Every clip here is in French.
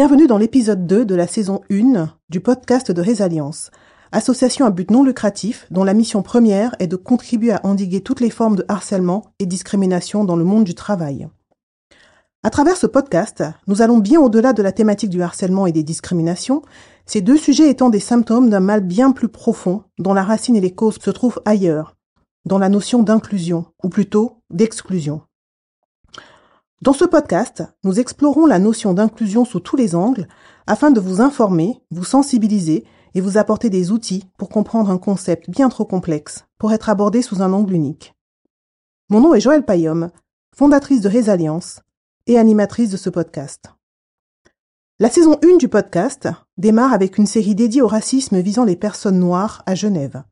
Bienvenue dans l'épisode 2 de la saison 1 du podcast de Résalience, association à but non lucratif dont la mission première est de contribuer à endiguer toutes les formes de harcèlement et discrimination dans le monde du travail. À travers ce podcast, nous allons bien au-delà de la thématique du harcèlement et des discriminations, ces deux sujets étant des symptômes d'un mal bien plus profond dont la racine et les causes se trouvent ailleurs, dans la notion d'inclusion, ou plutôt d'exclusion. Dans ce podcast, nous explorons la notion d'inclusion sous tous les angles afin de vous informer, vous sensibiliser et vous apporter des outils pour comprendre un concept bien trop complexe pour être abordé sous un angle unique. Mon nom est Joëlle Payom, fondatrice de Résalience et animatrice de ce podcast. La saison 1 du podcast démarre avec une série dédiée au racisme visant les personnes noires à Genève.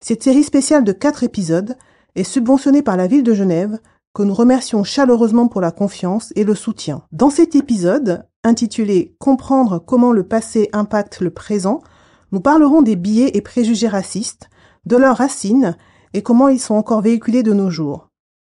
Cette série spéciale de quatre épisodes est subventionnée par la ville de Genève que nous remercions chaleureusement pour la confiance et le soutien. Dans cet épisode, intitulé Comprendre comment le passé impacte le présent, nous parlerons des biais et préjugés racistes, de leurs racines et comment ils sont encore véhiculés de nos jours.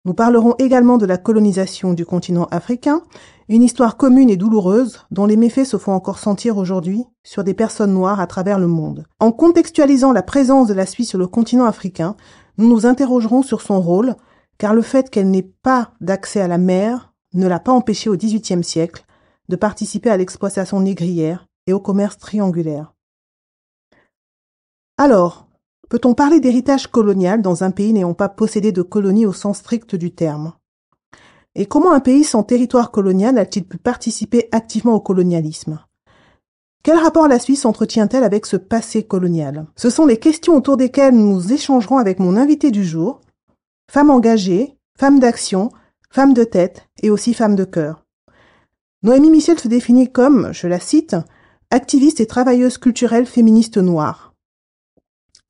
Nous parlerons également de la colonisation du continent africain, une histoire commune et douloureuse dont les méfaits se font encore sentir aujourd'hui sur des personnes noires à travers le monde. En contextualisant la présence de la Suisse sur le continent africain, nous nous interrogerons sur son rôle, car le fait qu'elle n'ait pas d'accès à la mer ne l'a pas empêchée au XVIIIe siècle de participer à l'exploitation négrière et au commerce triangulaire. Alors, peut-on parler d'héritage colonial dans un pays n'ayant pas possédé de colonie au sens strict du terme? Et comment un pays sans territoire colonial a-t-il pu participer activement au colonialisme? Quel rapport la Suisse entretient-elle avec ce passé colonial? Ce sont les questions autour desquelles nous échangerons avec mon invité du jour, femme engagée, femme d'action, femme de tête et aussi femme de cœur. Noémie Michel se définit comme, je la cite, activiste et travailleuse culturelle féministe noire.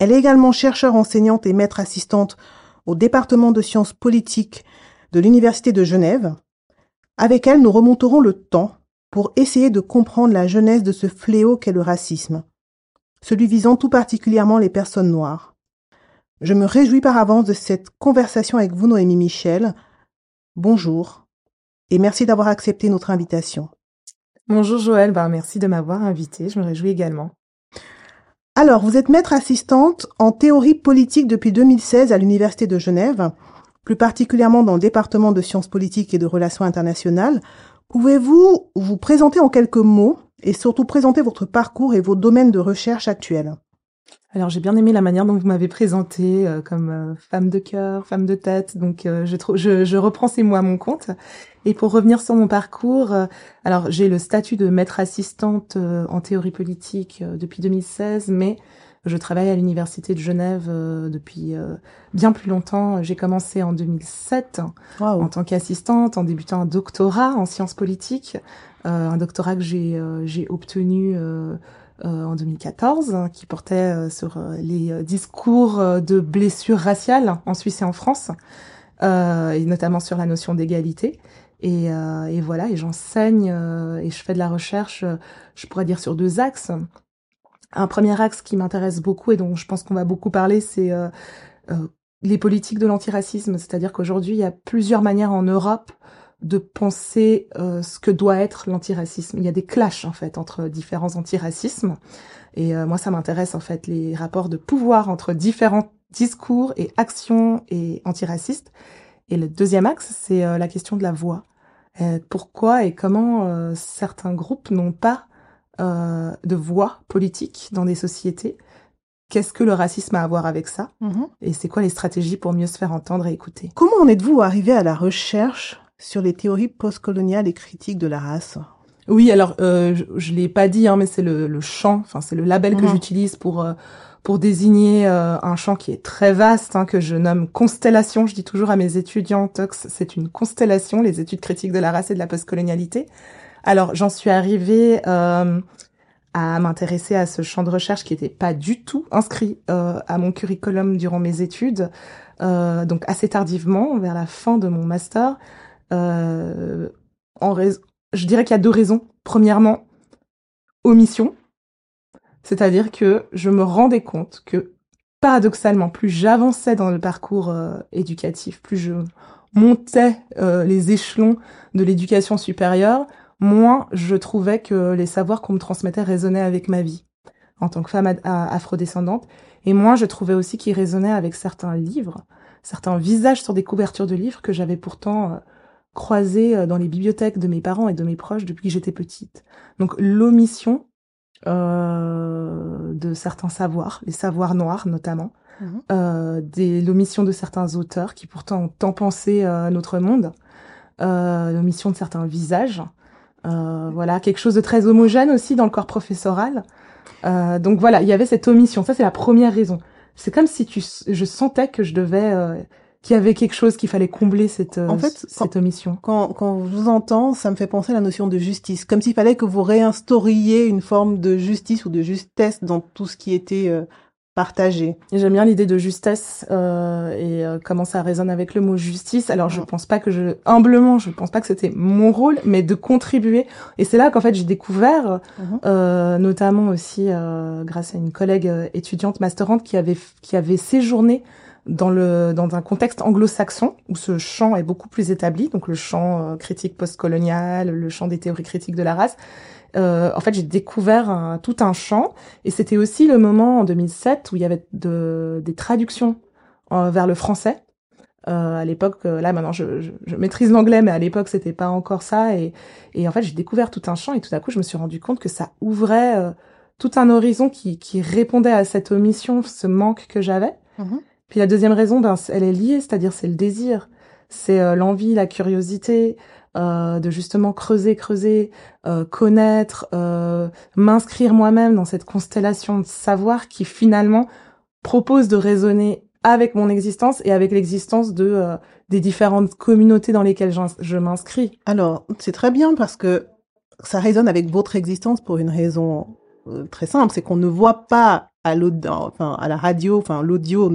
Elle est également chercheure enseignante et maître assistante au département de sciences politiques de l'Université de Genève. Avec elle, nous remonterons le temps pour essayer de comprendre la genèse de ce fléau qu'est le racisme, celui visant tout particulièrement les personnes noires. Je me réjouis par avance de cette conversation avec vous, Noémie Michel. Bonjour et merci d'avoir accepté notre invitation. Bonjour Joël, ben, merci de m'avoir invité, je me réjouis également. Alors, vous êtes maître assistante en théorie politique depuis 2016 à l'Université de Genève, plus particulièrement dans le département de sciences politiques et de relations internationales. Pouvez-vous vous présenter en quelques mots et surtout présenter votre parcours et vos domaines de recherche actuels? Alors j'ai bien aimé la manière dont vous m'avez présentée euh, comme euh, femme de cœur, femme de tête. Donc euh, je, je, je, reprends ces mots à mon compte. Et pour revenir sur mon parcours, alors j'ai le statut de maître assistante en théorie politique depuis 2016, mais je travaille à l'université de Genève depuis bien plus longtemps. J'ai commencé en 2007 en tant qu'assistante, en débutant un doctorat en sciences politiques, un doctorat que j'ai obtenu euh, en 2014 hein, qui portait euh, sur euh, les discours de blessures raciales en Suisse et en France, et notamment sur la notion d'égalité. Et, et, voilà, et j'enseigne et je fais de la recherche, je pourrais dire sur deux axes. Un premier axe qui m'intéresse beaucoup et dont je pense qu'on va beaucoup parler, c'est les politiques de l'antiracisme. C'est-à-dire qu'aujourd'hui, il y a plusieurs manières en Europe de penser euh, ce que doit être l'antiracisme. Il y a des clashs en fait entre différents antiracismes et euh, moi ça m'intéresse en fait les rapports de pouvoir entre différents discours et actions et antiracistes. Et le deuxième axe c'est euh, la question de la voix. pourquoi et comment certains groupes n'ont pas de voix politique dans des sociétés? Qu'est-ce que le racisme a à voir avec ça? Mm-hmm. Et c'est quoi les stratégies pour mieux se faire entendre et écouter? Comment en êtes-vous arrivé à la recherche sur les théories postcoloniales et critiques de la race. Oui, alors euh, je, ne l'ai pas dit, hein, mais c'est le, le champ, enfin c'est le label que mhm. j'utilise pour euh, pour désigner euh, un champ qui est très vaste, hein, que je nomme constellation. Je dis toujours à mes étudiants, Tox, c'est une constellation, les études critiques de la race et de la postcolonialité. Alors j'en suis arrivée euh, à m'intéresser à ce champ de recherche qui n'était pas du tout inscrit à mon curriculum durant mes études, donc assez tardivement, vers la fin de mon master. Euh, en je dirais qu'il y a deux raisons. Premièrement, omission. C'est-à-dire que je me rendais compte que, paradoxalement, plus j'avançais dans le parcours euh, éducatif, plus je montais euh, les échelons de l'éducation supérieure, moins je trouvais que les savoirs qu'on me transmettait résonnaient avec ma vie en tant que femme afrodescendante, et moins je trouvais aussi qu'ils résonnaient avec certains livres, certains visages sur des couvertures de livres que j'avais pourtant croisés euh, dans les bibliothèques de mes parents et de mes proches depuis que j'étais petite. Donc l'omission euh, de certains savoirs, les savoirs noirs notamment, mhm. euh, des l'omission de certains auteurs qui pourtant ont tant pensé euh, notre monde, euh, l'omission de certains visages, euh, voilà quelque chose de très homogène aussi dans le corps professoral. Euh, donc voilà, il y avait cette omission. Ça c'est la première raison. C'est comme si tu, je sentais que je devais qu'il y avait quelque chose qu'il fallait combler cette en fait, cette omission. Quand quand je vous entends, ça me fait penser à la notion de justice, comme s'il fallait que vous réinstauriez une forme de justice ou de justesse dans tout ce qui était euh, partagé. J'aime bien l'idée de justesse euh, et euh, comment ça résonne avec le mot justice. Alors je pense pas que je humblement, je pense pas que c'était mon rôle, mais de contribuer. Et c'est là qu'en fait j'ai découvert, mhm. euh, notamment aussi euh, grâce à une collègue étudiante masterante qui avait qui avait séjourné dans le dans un contexte anglo-saxon où ce champ est beaucoup plus établi, donc le champ euh, critique postcolonial, le champ des théories critiques de la race. Euh, en fait, j'ai découvert tout un champ et c'était aussi le moment en 2007 où il y avait de, des traductions euh, vers le français. Euh, à l'époque, euh, là maintenant je, je, je maîtrise l'anglais, mais à l'époque c'était pas encore ça. Et, et en fait, j'ai découvert tout un champ et tout à coup, je me suis rendu compte que ça ouvrait tout un horizon qui, qui répondait à cette omission, ce manque que j'avais. Mm-hmm. Puis la deuxième raison, ben, elle est liée, c'est-à-dire c'est le désir, c'est euh, l'envie, la curiosité euh, de justement creuser, creuser, euh, connaître, euh, m'inscrire moi-même dans cette constellation de savoir qui finalement propose de raisonner avec mon existence et avec l'existence de euh, des différentes communautés dans lesquelles je m'inscris. Alors c'est très bien parce que ça résonne avec votre existence pour une raison très simple, c'est qu'on ne voit pas à enfin à la radio, enfin l'audio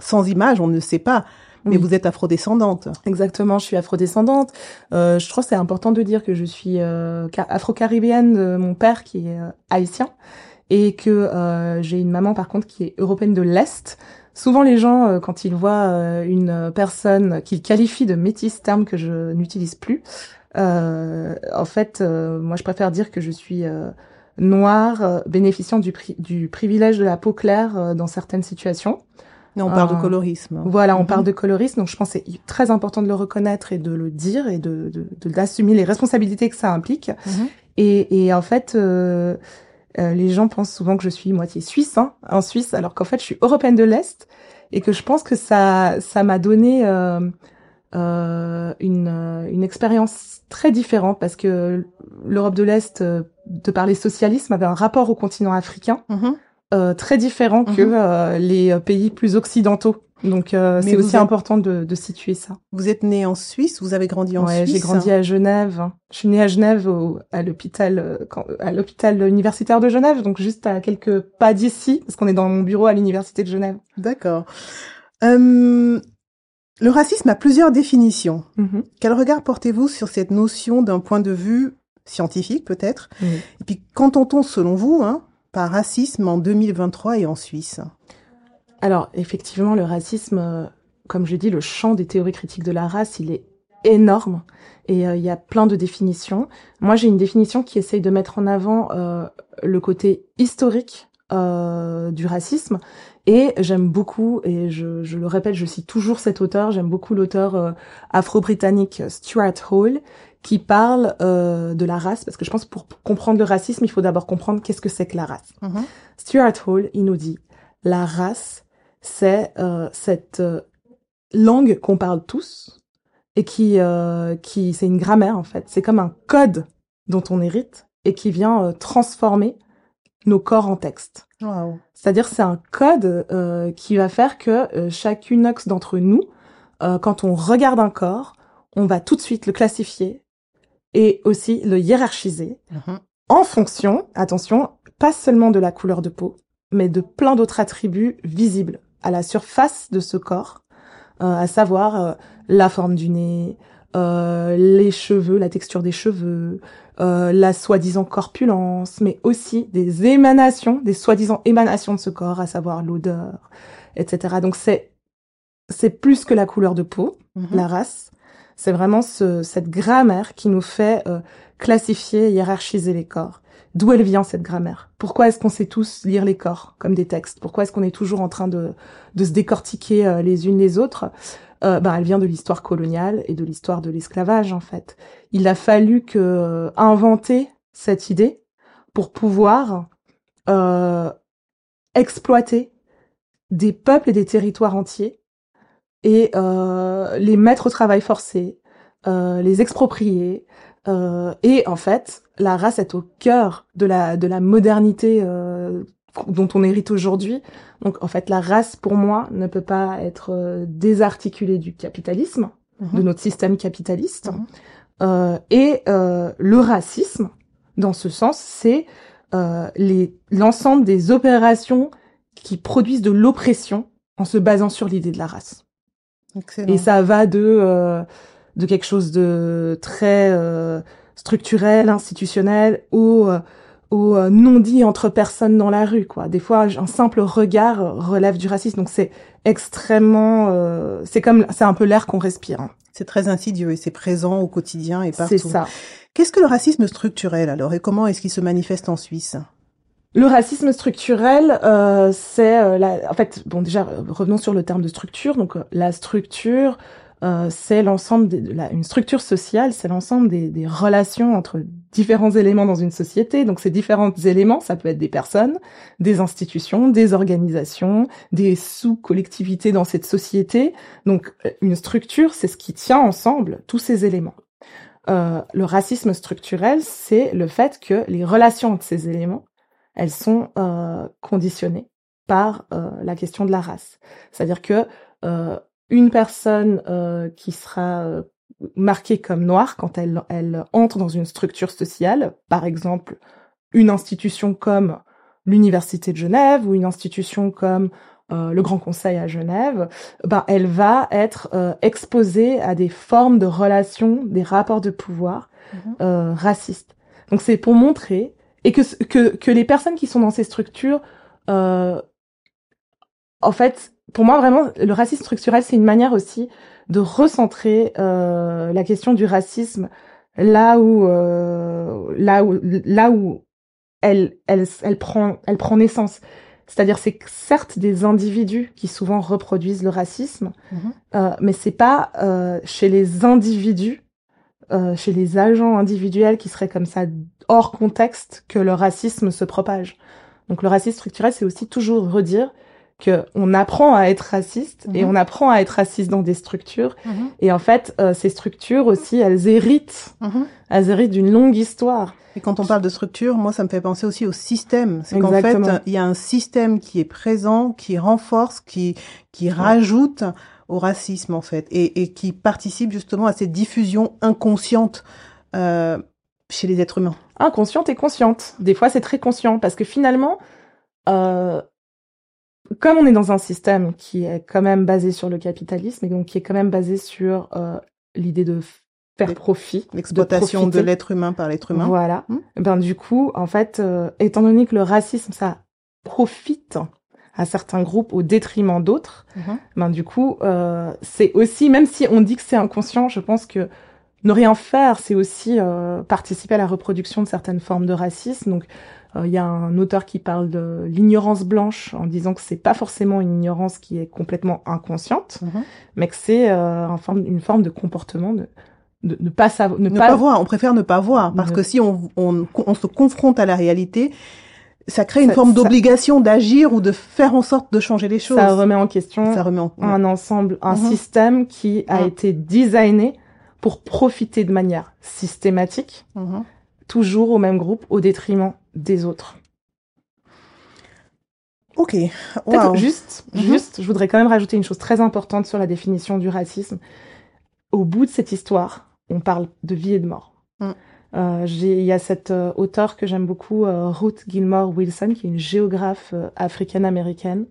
sans image, on ne sait pas. Mais vous êtes afrodescendante. Exactement, je suis afrodescendante. Euh, je trouve que c'est important de dire que je suis euh, afro-caribéenne de mon père qui est euh, haïtien et que euh, j'ai une maman par contre qui est européenne de l'Est. Souvent les gens, euh, quand ils voient une personne qu'ils qualifient de métisse, terme que je n'utilise plus, en fait, moi je préfère dire que je suis noirs euh, bénéficiant du, du privilège de la peau claire euh, dans certaines situations. on parle de euh, colorisme. Voilà, on parle mhm. de colorisme. Donc, je pense que c'est très important de le reconnaître et de le dire et de d'assumer les responsabilités que ça implique. Mhm. Et, et, en fait, euh, les gens pensent souvent que je suis moitié suisse, hein, en Suisse, alors qu'en fait, je suis européenne de l'Est et que je pense que ça ça m'a donné euh, euh, une expérience très différente parce que l'Europe de l'Est, euh, de par les socialismes, avait un rapport au continent africain mm-hmm. euh, très différent que mm-hmm. les pays plus occidentaux. Donc c'est aussi important de, de, situer ça. Vous êtes né en Suisse, vous avez grandi en ouais, Suisse. j'ai grandi à Genève. Je suis née à Genève au, à l'hôpital à l'hôpital universitaire de Genève, donc juste à quelques pas d'ici parce qu'on est dans mon bureau à l'université de Genève. D'accord. Euh, le racisme a plusieurs définitions. Mm-hmm. Quel regard portez-vous sur cette notion d'un point de vue scientifique peut-être? Et puis qu'entend-on selon vous hein, par racisme en 2023 et en Suisse? Alors effectivement, le racisme, euh, comme je dis, le champ des théories critiques de la race, il est énorme et euh, il y a plein de définitions. Moi, j'ai une définition qui essaye de mettre en avant euh, le côté historique euh, du racisme. Et j'aime beaucoup, et je, je, le répète, je cite toujours cet auteur, j'aime beaucoup l'auteur euh, afro-britannique Stuart Hall, qui parle euh, de la race, parce que je pense que pour comprendre le racisme, il faut d'abord comprendre qu'est-ce que c'est que la race. Mm-hmm. Stuart Hall, il nous dit, la race, c'est euh, cette langue qu'on parle tous, et qui, qui c'est une grammaire en fait, c'est comme un code dont on hérite, et qui vient transformer nos corps en texte. C'est-à-dire c'est un code euh, qui va faire que euh, chacune d'entre nous, euh, quand on regarde un corps, on va tout de suite le classifier et aussi le hiérarchiser mm-hmm. en fonction, attention, pas seulement de la couleur de peau, mais de plein d'autres attributs visibles à la surface de ce corps, à savoir la forme du nez, les cheveux, la texture des cheveux, euh, la soi-disant corpulence, mais aussi des émanations, des soi-disant émanations de ce corps, à savoir l'odeur, etc. Donc c'est c'est plus que la couleur de peau, mhm. la race. C'est vraiment ce, cette grammaire qui nous fait euh, classifier, hiérarchiser les corps. D'où elle vient cette grammaire? Pourquoi est-ce qu'on sait tous lire les corps comme des textes? Pourquoi est-ce qu'on est toujours en train de, de se décortiquer euh, les unes les autres? Ben, elle vient de l'histoire coloniale et de l'histoire de l'esclavage en fait. Il a fallu euh, inventer cette idée pour pouvoir exploiter des peuples et des territoires entiers et les mettre au travail forcé, les exproprier. Euh, et en fait, la race est au cœur de la de la modernité dont on hérite aujourd'hui. Donc en fait, la race, pour moi, ne peut pas être euh, désarticulée du capitalisme, de mhm. notre système capitaliste. Mhm. Euh, et euh, le racisme, dans ce sens, c'est euh, l'ensemble des opérations qui produisent de l'oppression en se basant sur l'idée de la race. Excellent. Et ça va de euh, de quelque chose de très structurel, institutionnel, au au euh, non dit entre personnes dans la rue quoi. Des fois un simple regard relève du racisme. Donc c'est extrêmement euh, c'est comme c'est un peu l'air qu'on respire hein. c'est très insidieux et c'est présent au quotidien et partout. C'est ça. Qu'est-ce que le racisme structurel alors et comment est-ce qu'il se manifeste en Suisse? Le racisme structurel, euh, c'est en fait bon déjà revenons sur le terme de structure. Donc la structure, euh, c'est l'ensemble une structure sociale, c'est l'ensemble des, des, relations entre différents éléments dans une société. Donc ces différents éléments, ça peut être des personnes, des institutions, des organisations, des sous-collectivités dans cette société. Donc une structure, c'est ce qui tient ensemble tous ces éléments. Euh, le racisme structurel, c'est le fait que les relations entre ces éléments, elles sont euh, conditionnées par euh, la question de la race. C'est-à-dire que euh, une personne euh, qui sera euh, marquée comme noire quand elle, elle entre dans une structure sociale, par exemple une institution comme l'Université de Genève ou une institution comme euh, le Grand Conseil à Genève, ben, elle va être euh, exposée à des formes de relations, des rapports de pouvoir mmh. racistes. Donc c'est pour montrer et que, que, que les personnes qui sont dans ces structures, en fait, pour moi, vraiment, le racisme structurel, c'est une manière aussi de recentrer euh, la question du racisme là où, euh, là où, là où elle, elle, elle prend, elle prend naissance. C'est-à-dire, c'est certes des individus qui souvent reproduisent le racisme, mm-hmm. euh, mais c'est pas euh, chez les individus, euh, chez les agents individuels qui seraient comme ça hors contexte que le racisme se propage. Donc, le racisme structurel, c'est aussi toujours redire que on apprend à être raciste et mhm. on apprend à être raciste dans des structures. Mhm. et en fait euh, ces structures aussi elles héritent. Mhm. elles héritent d'une longue histoire. Et quand on parle de structure moi ça me fait penser aussi au système. C'est qu'en fait il y a un système qui est présent qui renforce qui qui rajoute au racisme en fait et, et qui participe justement à cette diffusion inconsciente euh, chez les êtres humains. Inconsciente et consciente des fois c'est très conscient parce que finalement euh, comme on est dans un système qui est quand même basé sur le capitalisme et donc qui est quand même basé sur euh, l'idée de faire profit, l'exploitation de, l'être humain par l'être humain. Voilà. Hmm. Ben du coup, en fait, euh, étant donné que le racisme ça profite à certains groupes au détriment d'autres, mhm. ben du coup, euh, c'est aussi même si on dit que c'est inconscient, je pense que ne rien faire, c'est aussi euh, participer à la reproduction de certaines formes de racisme. Donc euh, il y a un auteur qui parle de l'ignorance blanche en disant que c'est pas forcément une ignorance qui est complètement inconsciente, mhm. mais que c'est euh, un forme, une forme de comportement de de ne pas savoir, ne, pas... voir. On préfère ne pas voir parce que si on, on, on, se confronte à la réalité, ça crée une forme d'obligation d'agir ou de faire en sorte de changer les choses. Ça remet en question ça remet en... un ensemble, un mhm. système qui a mhm. été designé pour profiter de manière systématique toujours au même groupe au détriment des autres. Ok. Juste, mhm. juste, je voudrais quand même rajouter une chose très importante sur la définition du racisme. Au bout de cette histoire, on parle de vie et de mort. Mm. Euh, il y a cette euh, auteure que j'aime beaucoup, euh, Ruth Gilmore Wilson, qui est une géographe euh, africaine-américaine,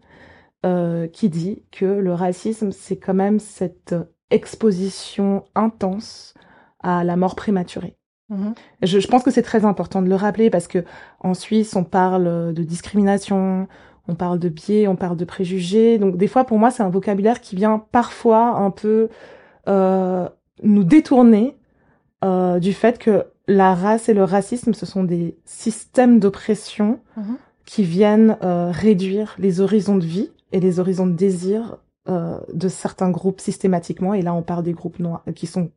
qui dit que le racisme, c'est quand même cette exposition intense à la mort prématurée. Mhm. Je, je, pense que c'est très important de le rappeler parce que en Suisse, on parle de discrimination, on parle de biais, on parle de préjugés. Donc des fois, pour moi, c'est un vocabulaire qui vient parfois un peu euh, nous détourner euh, du fait que la race et le racisme, ce sont des systèmes d'oppression Mhm. qui viennent euh, réduire les horizons de vie et les horizons de désir euh, de certains groupes systématiquement. Et là, on parle des groupes noirs qui sont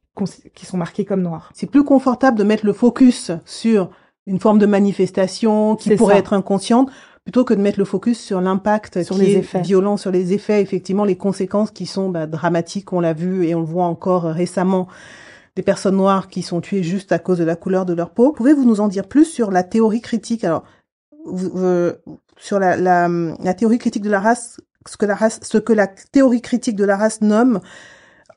qui sont marqués comme noirs. C'est plus confortable de mettre le focus sur une forme de manifestation qui pourrait ça. être inconsciente plutôt que de mettre le focus sur l'impact Sur qui les est effets. violent sur les effets, effectivement les conséquences qui sont bah, dramatiques, on l'a vu et on le voit encore récemment des personnes noires qui sont tuées juste à cause de la couleur de leur peau. Pouvez-vous nous en dire plus sur la théorie critique? Alors, euh, sur la, la, la théorie critique de la race, ce que la race, ce que la théorie critique de la race nomme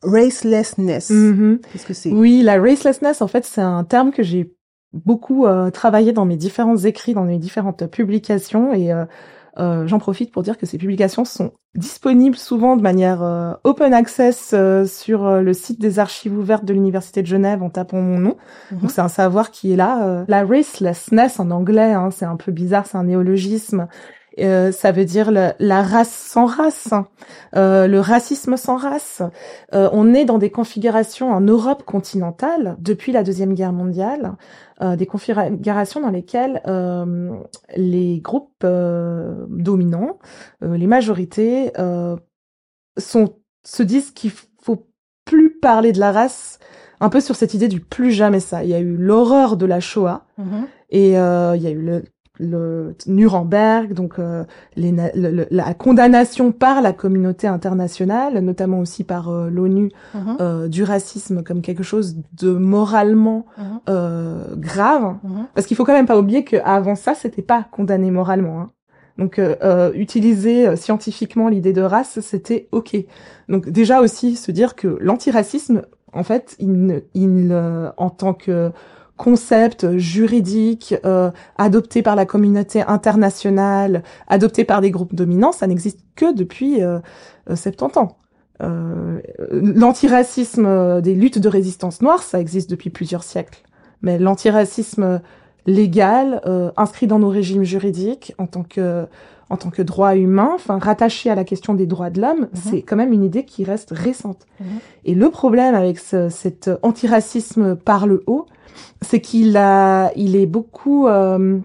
racelessness. Mhm. Qu'est-ce que c'est? Oui, la racelessness, en fait, c'est un terme que j'ai beaucoup euh, travaillé dans mes différents écrits, dans mes différentes publications, et euh, euh, j'en profite pour dire que ces publications sont disponibles souvent de manière open access sur le site des archives ouvertes de l'Université de Genève en tapant mon nom. Mhm. Donc c'est un savoir qui est là. La racelessness en anglais, hein, c'est un peu bizarre, c'est un néologisme. Euh, ça veut dire le- la race sans race, euh, le racisme sans race. Euh, on est dans des configurations en Europe continentale depuis la deuxième guerre mondiale, euh, des configurations dans lesquelles euh, les groupes euh, dominants, euh, les majorités, euh, sont se disent qu'il faut plus parler de la race, un peu sur cette idée du plus jamais ça. Il y a eu l'horreur de la Shoah. Mhm. Et euh, il y a eu le, le Nuremberg, donc euh, les, le- la condamnation par la communauté internationale, notamment aussi par euh, l'ONU, Mhm. euh, du racisme comme quelque chose de moralement Mhm. euh, grave. Mhm. Parce qu'il faut quand même pas oublier qu'avant ça, c'était pas condamné moralement. hein. Donc euh, utiliser scientifiquement l'idée de race, c'était ok. Donc déjà aussi se dire que l'antiracisme, en fait, il, il euh, en tant que concept juridique euh, adopté par la communauté internationale, adopté par des groupes dominants, ça n'existe que depuis euh, euh, 70 ans. Euh, l'antiracisme euh, des luttes de résistance noire, ça existe depuis plusieurs siècles. Mais l'antiracisme légal, euh, inscrit dans nos régimes juridiques en tant que en tant que droit humain, enfin rattaché à la question des droits de l'homme, c'est quand même une idée qui reste récente. Mhm. Et le problème avec ce, cet antiracisme par le haut, c'est qu'il a, il est beaucoup euh,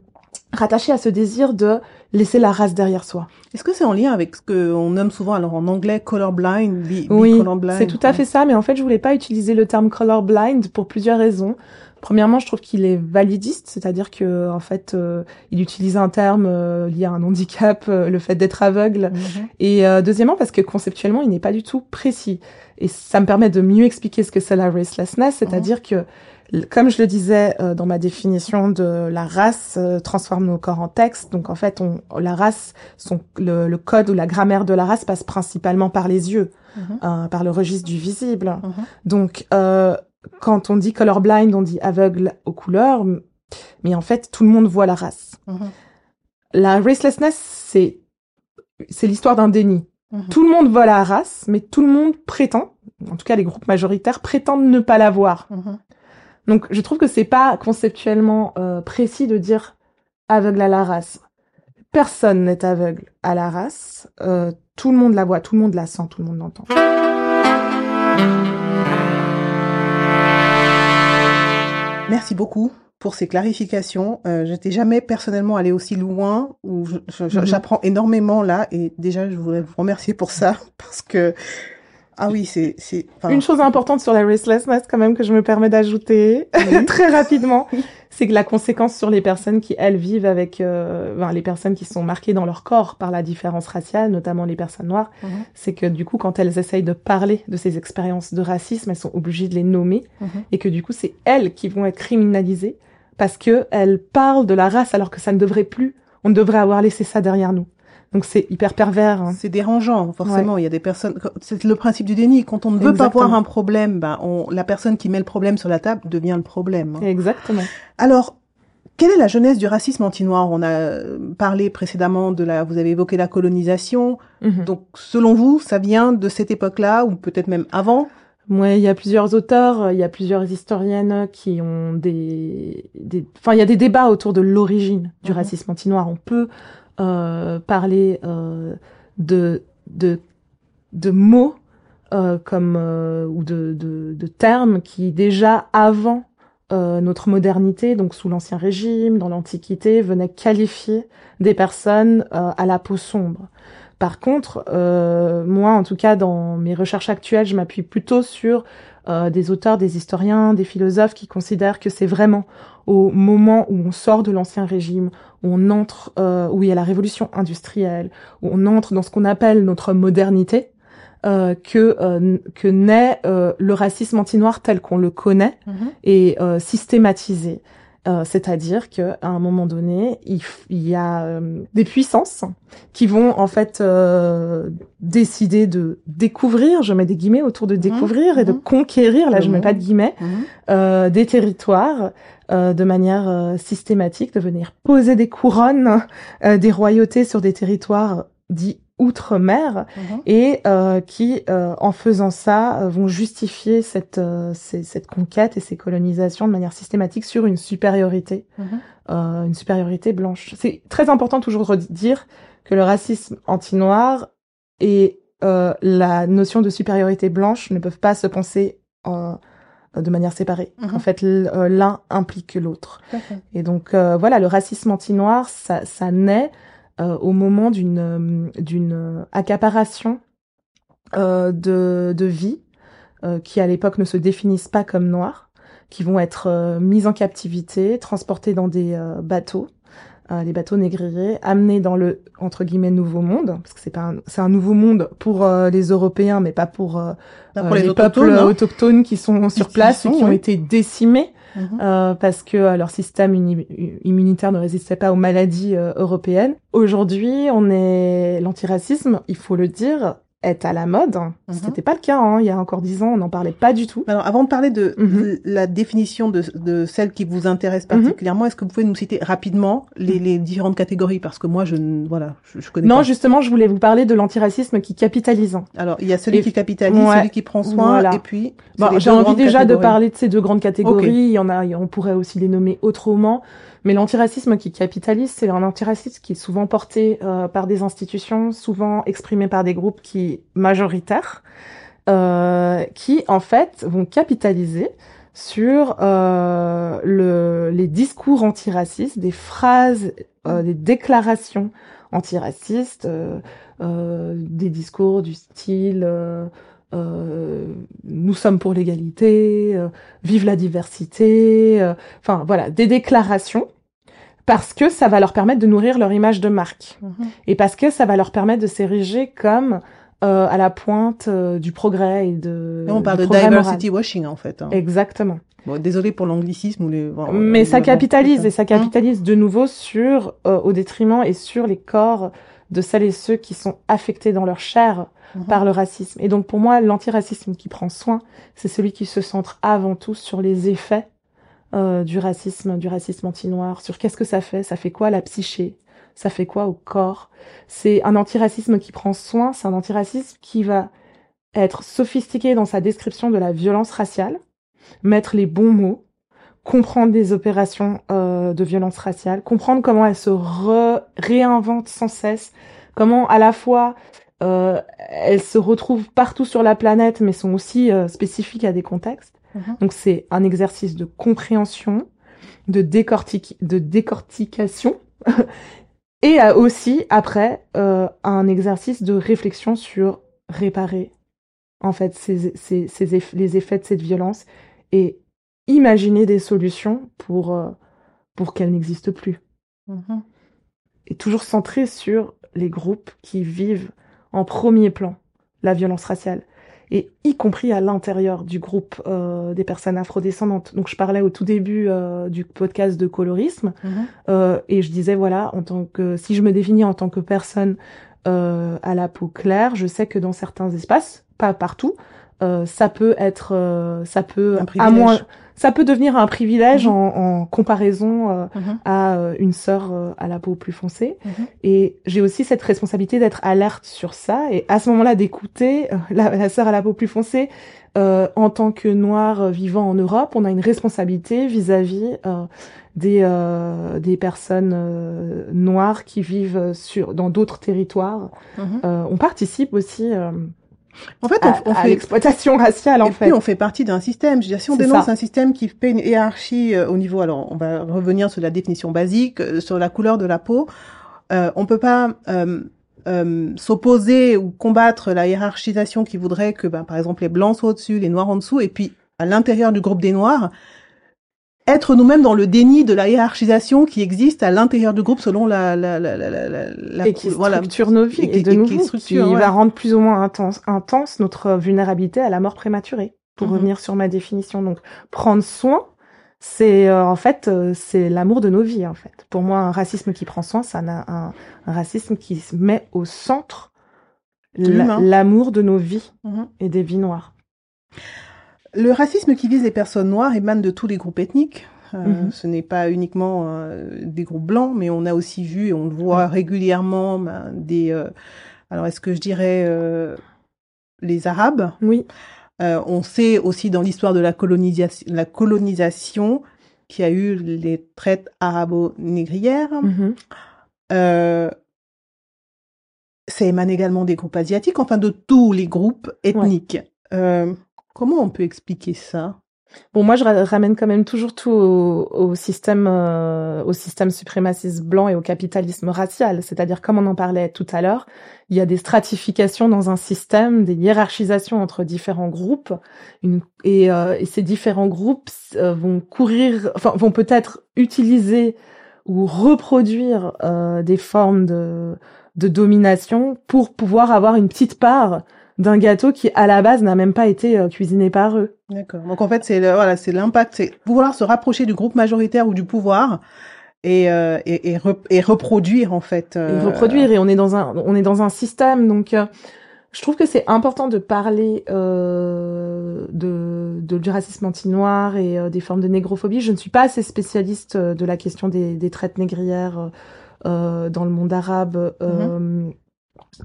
rattaché à ce désir de laisser la race derrière soi. Est-ce que c'est en lien avec ce qu'on nomme souvent, alors en anglais, colorblind, Oui, c'est tout à fait ça, mais en fait, je voulais pas utiliser le terme colorblind pour plusieurs raisons. Premièrement, je trouve qu'il est validiste, c'est-à-dire que en fait, euh, il utilise un terme euh, lié à un handicap, euh, le fait d'être aveugle, Mhm. et euh, deuxièmement, parce que conceptuellement, il n'est pas du tout précis. Et ça me permet de mieux expliquer ce que c'est la racelessness, c'est-à-dire que, l- comme je le disais euh, dans ma définition de la race, euh, transforme nos corps en texte. Donc en fait, on, la race, son, le, le code ou la grammaire de la race passe principalement par les yeux, Mhm. euh, par le registre du visible. Mhm. Donc, euh, quand on dit colorblind, on dit aveugle aux couleurs, mais en fait, tout le monde voit la race. Mhm. La racelessness, c'est c'est l'histoire d'un déni. Mhm. Tout le monde voit la race, mais tout le monde prétend, en tout cas les groupes majoritaires prétendent ne pas la voir. Mhm. Donc je trouve que c'est pas conceptuellement euh, précis de dire aveugle à la race. Personne n'est aveugle à la race. Euh, tout le monde la voit, tout le monde la sent, tout le monde l'entend. Merci beaucoup pour ces clarifications. Euh, J'étais jamais personnellement allée aussi loin où je- je- je- Mhm. j'apprends énormément là et déjà je voudrais vous remercier pour ça parce que ah oui c'est c'est enfin, Une chose importante sur la racelessness quand même que je me permets d'ajouter Oui. très rapidement, c'est que la conséquence sur les personnes qui elles vivent avec, euh, enfin, les personnes qui sont marquées dans leur corps par la différence raciale, notamment les personnes noires, Mhm. c'est que du coup quand elles essayent de parler de ces expériences de racisme, elles sont obligées de les nommer Mhm. et que du coup c'est elles qui vont être criminalisées parce que elles parlent de la race alors que ça ne devrait plus, on devrait avoir laissé ça derrière nous. Donc c'est hyper pervers. hein. C'est dérangeant, forcément. Il y a des personnes. C'est le principe du déni. Quand on ne veut pas voir un problème, ben, on, la personne qui met le problème sur la table devient le problème. hein. Exactement. Alors, quelle est la jeunesse du racisme anti-noir? On a euh, parlé précédemment de la. Vous avez évoqué la colonisation. Mhm. Donc, selon vous, ça vient de cette époque-là ou peut-être même avant? Ouais, il y a plusieurs auteurs, il y a plusieurs historiennes qui ont des, des, enfin, il y a des débats autour de l'origine du Mhm. racisme anti-noir. On peut parler euh, de, de, de mots euh, comme ou de, de, de, termes qui déjà avant notre modernité, donc sous l'Ancien Régime, dans l'Antiquité, venaient qualifier des personnes à la peau sombre. Par contre, moi, en tout cas, dans mes recherches actuelles, je m'appuie plutôt sur euh, des auteurs, des historiens, des philosophes qui considèrent que c'est vraiment au moment où on sort de l'ancien régime, où on entre, euh, où il y a la révolution industrielle, où on entre dans ce qu'on appelle notre modernité, euh, que euh, que naît euh, le racisme anti-noir tel qu'on le connaît mm-hmm. et systématisé. Euh, c'est-à-dire qu'à un moment donné, il, y a euh, des puissances qui vont en fait euh, décider de découvrir, je mets des guillemets autour de mhm. découvrir et de mhm. conquérir, là je mets pas de guillemets, mhm. des territoires de manière systématique, de venir poser des couronnes, des royautés sur des territoires dits outre-mer mhm. et euh, qui, euh, en faisant ça, euh, vont justifier cette, cette conquête et ces colonisations de manière systématique sur une supériorité, mhm. une supériorité blanche. C'est très important toujours de dire que le racisme anti-noir et la notion de supériorité blanche ne peuvent pas se penser de manière séparée. Mhm. En fait, l'un implique l'autre. Et donc voilà, le racisme anti-noir, ça, ça naît euh, au moment d'une euh, d'une accaparation euh, de, de vie qui à l'époque ne se définissent pas comme noirs, qui vont être mises en captivité, transportées dans des bateaux, les bateaux négriers, amenés dans le entre guillemets nouveau monde, parce que c'est pas c'est un nouveau monde pour les Européens, mais pas pour, les, peuples hein. autochtones qui sont sur place et qui ont été décimés Mhm. Euh, parce que euh, leur système immunitaire ne résistait pas aux maladies euh, européennes. Aujourd'hui, on est l'antiracisme, il faut le dire, est à la mode. Ce mhm. C'était pas le cas hein. il y a encore dix ans, on n'en parlait pas du tout. Alors, avant de parler de, mhm. la définition de, de, celle qui vous intéresse mhm. particulièrement, est-ce que vous pouvez nous citer rapidement les, les différentes catégories? Parce que moi, je voilà, je, connais non, justement, je voulais vous parler de l'antiracisme qui capitalise. Alors, il y a celui qui capitalise, celui qui prend soin, et puis. J'ai envie déjà de parler de ces deux grandes catégories. Il y en a, on pourrait aussi les nommer autrement. Mais l'antiracisme qui capitalise, c'est un antiracisme qui est souvent porté euh, par des institutions, souvent exprimé par des groupes qui majoritaires, euh, qui en fait vont capitaliser sur euh, le, les discours antiracistes, des phrases, euh, des déclarations antiracistes, euh, euh, des discours du style euh, nous sommes pour l'égalité, vive la diversité, enfin voilà, des déclarations parce que ça va leur permettre de nourrir leur image de marque mhm. et parce que ça va leur permettre de s'ériger comme euh, à la pointe euh, du progrès et de. on parle de diversity washing en fait. Hein. Exactement. Bon, désolé pour l'anglicisme ou les. Mais ça capitalise et ça capitalise de nouveau sur euh, au détriment et sur les corps de celles et ceux qui sont affectés dans leur chair mhm. par le racisme. Et donc pour moi, l'antiracisme qui prend soin, c'est celui qui se centre avant tout sur les effets euh, du racisme, du racisme anti-noir, sur qu'est-ce que ça fait, ça fait quoi à la psyché, ça fait quoi au corps. C'est un antiracisme qui prend soin, c'est un antiracisme qui va être sophistiqué dans sa description de la violence raciale, mettre les bons mots, comprendre des opérations euh, de violence raciale, comprendre comment elles se réinventent sans cesse, comment à la fois euh, elles se retrouvent partout sur la planète, mais sont aussi euh, spécifiques à des contextes. Mhm. Donc c'est un exercice de compréhension, de, décortique, de décortication, et aussi après euh, un exercice de réflexion sur réparer en fait ces, ces, ces les effets de cette violence et imaginer des solutions pour euh, pour qu'elle n'existe plus. Mhm. Et toujours centré sur les groupes qui vivent en premier plan la violence raciale et y compris à l'intérieur du groupe euh, des personnes afrodescendantes. Donc je parlais au tout début euh, du podcast de colorisme mhm. euh, et je disais voilà en tant que si je me définis en tant que personne euh, à la peau claire, je sais que dans certains espaces, pas partout, euh, ça peut être, euh, ça peut à moins, ça peut devenir un privilège mhm. en, en, comparaison euh, mhm. à une sœur à la peau plus foncée. Mhm. Et j'ai aussi cette responsabilité d'être alerte sur ça et à ce moment-là d'écouter la, la sœur à la peau plus foncée. en tant que noir vivant en Europe, on a une responsabilité vis-à-vis des des personnes noires qui vivent sur dans d'autres territoires. on participe aussi en fait, on, fait l'exploitation raciale en et fait. Puis on fait partie d'un système. Je veux dire, si on dénonce un système qui fait une hiérarchie euh, au niveau, alors on va revenir sur la définition basique, euh, sur la couleur de la peau. Euh, on peut pas euh, euh, s'opposer ou combattre la hiérarchisation qui voudrait que, ben, par exemple, les blancs soient au-dessus, les noirs en dessous, et puis à l'intérieur du groupe des noirs, être nous-mêmes dans le déni de la hiérarchisation qui existe à l'intérieur du groupe selon la la la la la, la et qui structure nos vies. Et, de nouveau qui, va rendre plus ou moins intense intense notre vulnérabilité à la mort prématurée pour mhm. revenir sur ma définition. Donc prendre soin c'est euh, en fait euh, c'est l'amour de nos vies en fait. Pour moi un racisme qui prend soin c'est un, un, racisme qui se met au centre l'amour de nos vies mhm. et des vies noires le racisme qui vise les personnes noires émane de tous les groupes ethniques. Euh, mhm. Ce n'est pas uniquement euh, des groupes blancs, mais on a aussi vu et on le voit régulièrement ben, des. Euh, alors, est-ce que je dirais les Arabes? Oui. on sait aussi dans l'histoire de la colonisation, la colonisation qu'il y a eu les traites arabo-négrières. Mm ça émane également des groupes asiatiques, enfin de tous les groupes ethniques. Comment on peut expliquer ça? Bon, moi, je ramène quand même toujours tout au, système, euh, au système suprémaciste blanc et au capitalisme racial. C'est-à-dire, comme on en parlait tout à l'heure, il y a des stratifications dans un système, des hiérarchisations entre différents groupes, une, et, euh, et, ces différents groupes euh, vont courir, enfin, vont peut-être utiliser ou reproduire des formes de, de domination pour pouvoir avoir une petite part d'un gâteau qui à la base n'a même pas été euh, cuisiné par eux. D'accord. Donc en fait c'est voilà c'est l'impact, c'est pouvoir se rapprocher du groupe majoritaire ou du pouvoir et euh, et, et, et, reproduire en fait. Euh... Et reproduire et on est dans un on est dans un système donc. Euh, je trouve que c'est important de parler euh, de, de, du racisme anti-noir et des formes de négrophobie. Je ne suis pas assez spécialiste de la question des, des traites négrières dans le monde arabe. Mm-hmm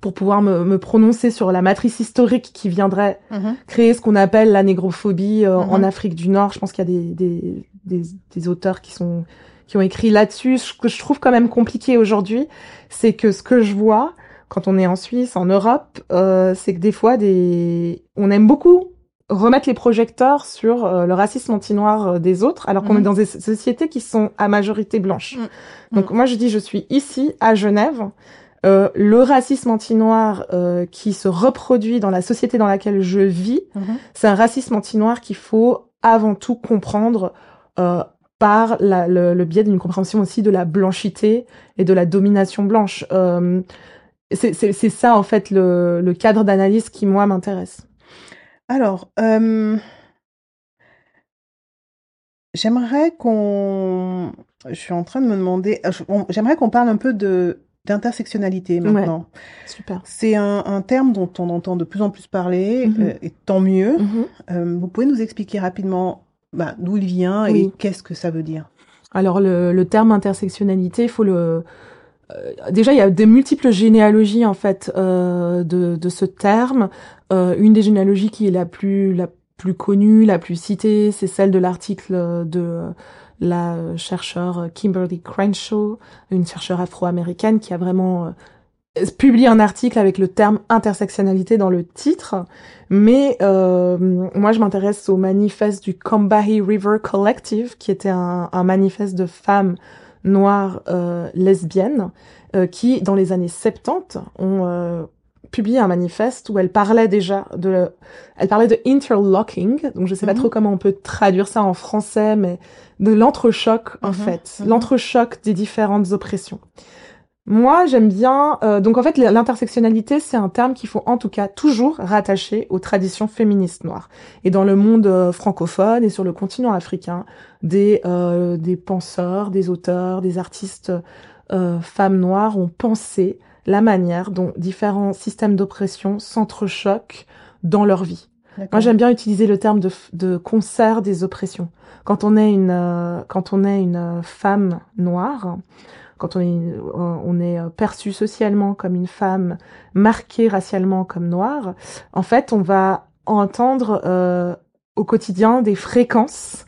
pour pouvoir me, me, prononcer sur la matrice historique qui viendrait mhm. créer ce qu'on appelle la négrophobie euh, en mhm. Afrique du Nord. Je pense qu'il y a des, des, des, des, auteurs qui sont qui ont écrit là-dessus. Ce que je trouve quand même compliqué aujourd'hui, c'est que ce que je vois quand on est en Suisse, en Europe, euh, c'est que des fois, des... on aime beaucoup remettre les projecteurs sur euh, le racisme anti-noir euh, des autres, alors qu'on est mhm. dans des sociétés qui sont à majorité blanche. Donc moi, je dis, je suis ici, à Genève, euh, le racisme anti-noir euh, qui se reproduit dans la société dans laquelle je vis, mhm. c'est un racisme anti-noir qu'il faut avant tout comprendre euh, par la, le, biais d'une compréhension aussi de la blanchité et de la domination blanche. C'est ça en fait le, le cadre d'analyse qui moi m'intéresse. Alors, j'aimerais qu'on, je suis en train de me demander, j'aimerais qu'on parle un peu de d'intersectionnalité maintenant. super. C'est un, un, terme dont on entend de plus en plus parler, mhm. euh, et tant mieux. Mhm. euh, vous pouvez nous expliquer rapidement bah, d'où il vient et qu'est-ce que ça veut dire? Alors le, le terme intersectionnalité, il faut le euh, déjà il y a des multiples généalogies en fait euh, de, de ce terme. Euh, une des généalogies qui est la plus la plus connue, la plus citée, c'est celle de l'article de la chercheure Kimberly Crenshaw, une chercheure afro-américaine qui a vraiment euh, publié un article avec le terme intersectionnalité dans le titre. Mais euh, moi, je m'intéresse au manifeste du Combahee River Collective, qui était un, manifeste de femmes noires euh, lesbiennes, qui, dans les années 70, ont publié un manifeste où elle parlait déjà de, elle parlait de interlocking, donc je sais pas mhm. trop comment on peut traduire ça en français, mais de l'entrechoc en mhm. fait, mhm. l'entrechoc des différentes oppressions. Moi, j'aime bien. Euh, donc, en fait, l'intersectionnalité, c'est un terme qu'il faut en tout cas toujours rattacher aux traditions féministes noires. Et dans le monde euh, francophone et sur le continent africain, des euh, des penseurs, des auteurs, des artistes femmes noires ont pensé la manière dont différents systèmes d'oppression s'entrechoquent dans leur vie. Moi, j'aime bien utiliser le terme de, de concert des oppressions. Quand on est une, euh, quand on est une femme noire, quand on est, on est perçu socialement comme une femme marquée racialement comme noire, en fait, on va entendre euh, au quotidien des fréquences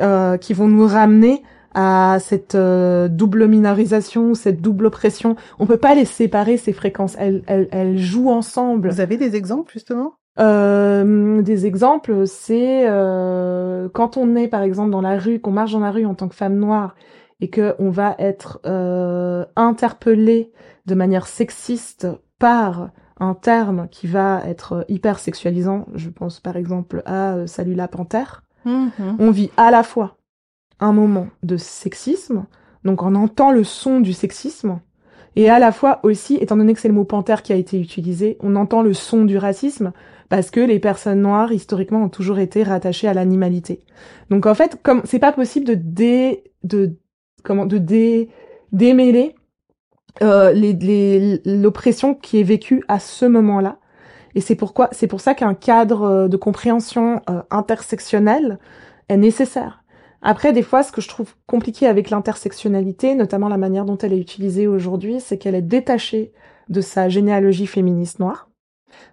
euh, qui vont nous ramener à cette euh, double minorisation, cette double oppression. On peut pas les séparer ces fréquences. Elles, elles, elles jouent ensemble. Vous avez des exemples justement? Euh, des exemples, c'est euh, quand on est par exemple dans la rue, qu'on marche dans la rue en tant que femme noire et que on va être euh, interpellé de manière sexiste par un terme qui va être hyper sexualisant. Je pense par exemple à euh, Salut la panthère. Mhm. On vit à la fois un moment de sexisme, donc on entend le son du sexisme, et à la fois aussi, étant donné que c'est le mot panthère qui a été utilisé, on entend le son du racisme parce que les personnes noires historiquement ont toujours été rattachées à l'animalité. Donc en fait, comme c'est pas possible de dé, de comment de dé, démêler euh, les- les- l'oppression qui est vécue à ce moment-là. Et c'est pourquoi c'est pour ça qu'un cadre euh, de compréhension euh, intersectionnel est nécessaire. Après, des fois, ce que je trouve compliqué avec l'intersectionnalité, notamment la manière dont elle est utilisée aujourd'hui, c'est qu'elle est détachée de sa généalogie féministe noire.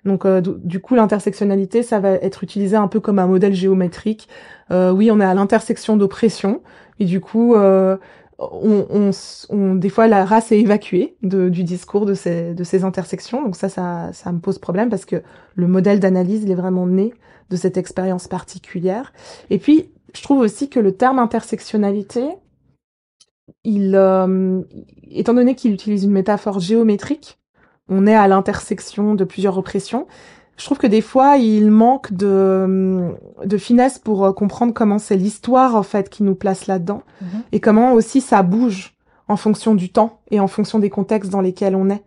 Donc, euh, du, coup, l'intersectionnalité, ça va être utilisé un peu comme un modèle géométrique. Euh, oui, on est à l'intersection d'oppression, et du coup, euh, on, on, des fois, la race est évacuée du discours de ces, de ces intersections. Donc ça, ça, ça me pose problème parce que le modèle d'analyse, il est vraiment né de cette expérience particulière. Et puis, je trouve aussi que le terme intersectionnalité, il, euh, étant donné qu'il utilise une métaphore géométrique, on est à l'intersection de plusieurs oppressions. Je trouve que des fois, il manque de, de finesse pour euh, comprendre comment c'est l'histoire, en fait, qui nous place là-dedans. Mhm. Et comment aussi ça bouge en fonction du temps et en fonction des contextes dans lesquels on est.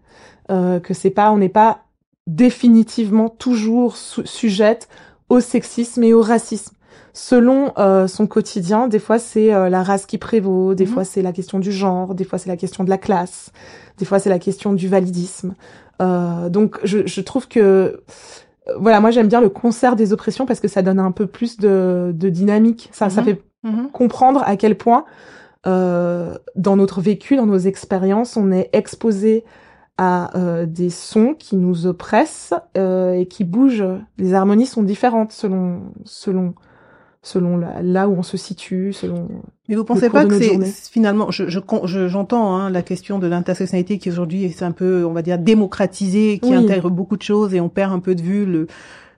Euh, que c'est pas, on n'est pas définitivement toujours su- sujette au sexisme et au racisme. Selon euh, son quotidien, des fois c'est euh, la race qui prévaut, des Mhm. fois c'est la question du genre, des fois c'est la question de la classe, des fois c'est la question du validisme. Euh, donc je, je trouve que voilà, moi j'aime bien le concert des oppressions parce que ça donne un peu plus de, de dynamique. Ça, ça Mhm. fait Mhm. comprendre à quel point dans notre vécu, dans nos expériences, on est exposé à euh, des sons qui nous oppressent euh, et qui bougent. Les harmonies sont différentes selon selon selon la- là où on se situe, selon Mais vous pensez pas que c'est finalement, je je con- je- j'entends hein, la question de l'intersectionnalité qui aujourd'hui est un peu, on va dire, démocratisée, qui Oui. intègre beaucoup de choses et on perd un peu de vue le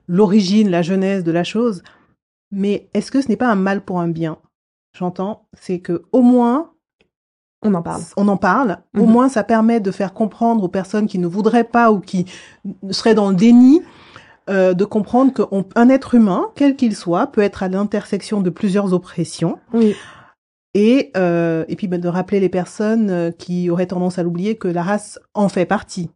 l'origine, la genèse de la chose. Mais est-ce que ce n'est pas un mal pour un bien? J'entends, c'est que au moins on en parle. on en parle. Au Mhm. moins, ça permet de faire comprendre aux personnes qui ne voudraient pas ou qui seraient dans le déni euh, de comprendre qu'un être humain, quel qu'il soit, peut être à l'intersection de plusieurs oppressions. Oui, Et, euh, et puis ben, de rappeler les personnes euh, qui auraient tendance à l'oublier que la race en fait partie.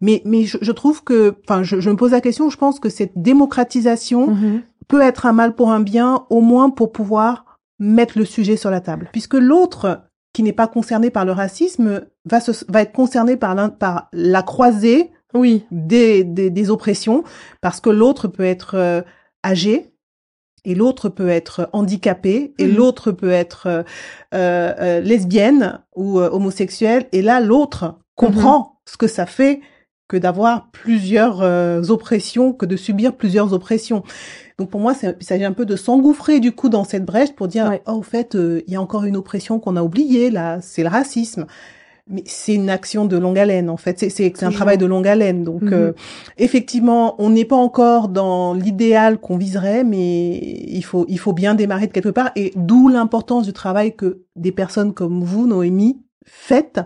Mais, mais je, je trouve que, enfin, je, je me pose la question, je pense que cette démocratisation Mhm. peut être un mal pour un bien, au moins pour pouvoir mettre le sujet sur la table. Puisque l'autre, qui n'est pas concerné par le racisme, va, se, va être concerné par, l'un- par la croisée oui, des, des, des oppressions, parce que l'autre peut être euh, âgé, et l'autre peut être handicapé, et Mhm. l'autre peut être euh, euh, euh, lesbienne ou euh, homosexuelle, et là l'autre comprend ce que ça fait que d'avoir plusieurs euh, oppressions, que de subir plusieurs oppressions. Donc pour moi, c'est- il s'agit un peu de s'engouffrer du coup dans cette brèche pour dire, Ouais. oh, au fait, euh, il y a encore une oppression qu'on a oubliée là, c'est le racisme. Mais c'est une action de longue haleine en fait, c'est un travail de longue haleine. Donc Mhm. euh, effectivement, on n'est pas encore dans l'idéal qu'on viserait, mais il faut il faut bien démarrer de quelque part et d'où l'importance du travail que des personnes comme vous, Noémie, faites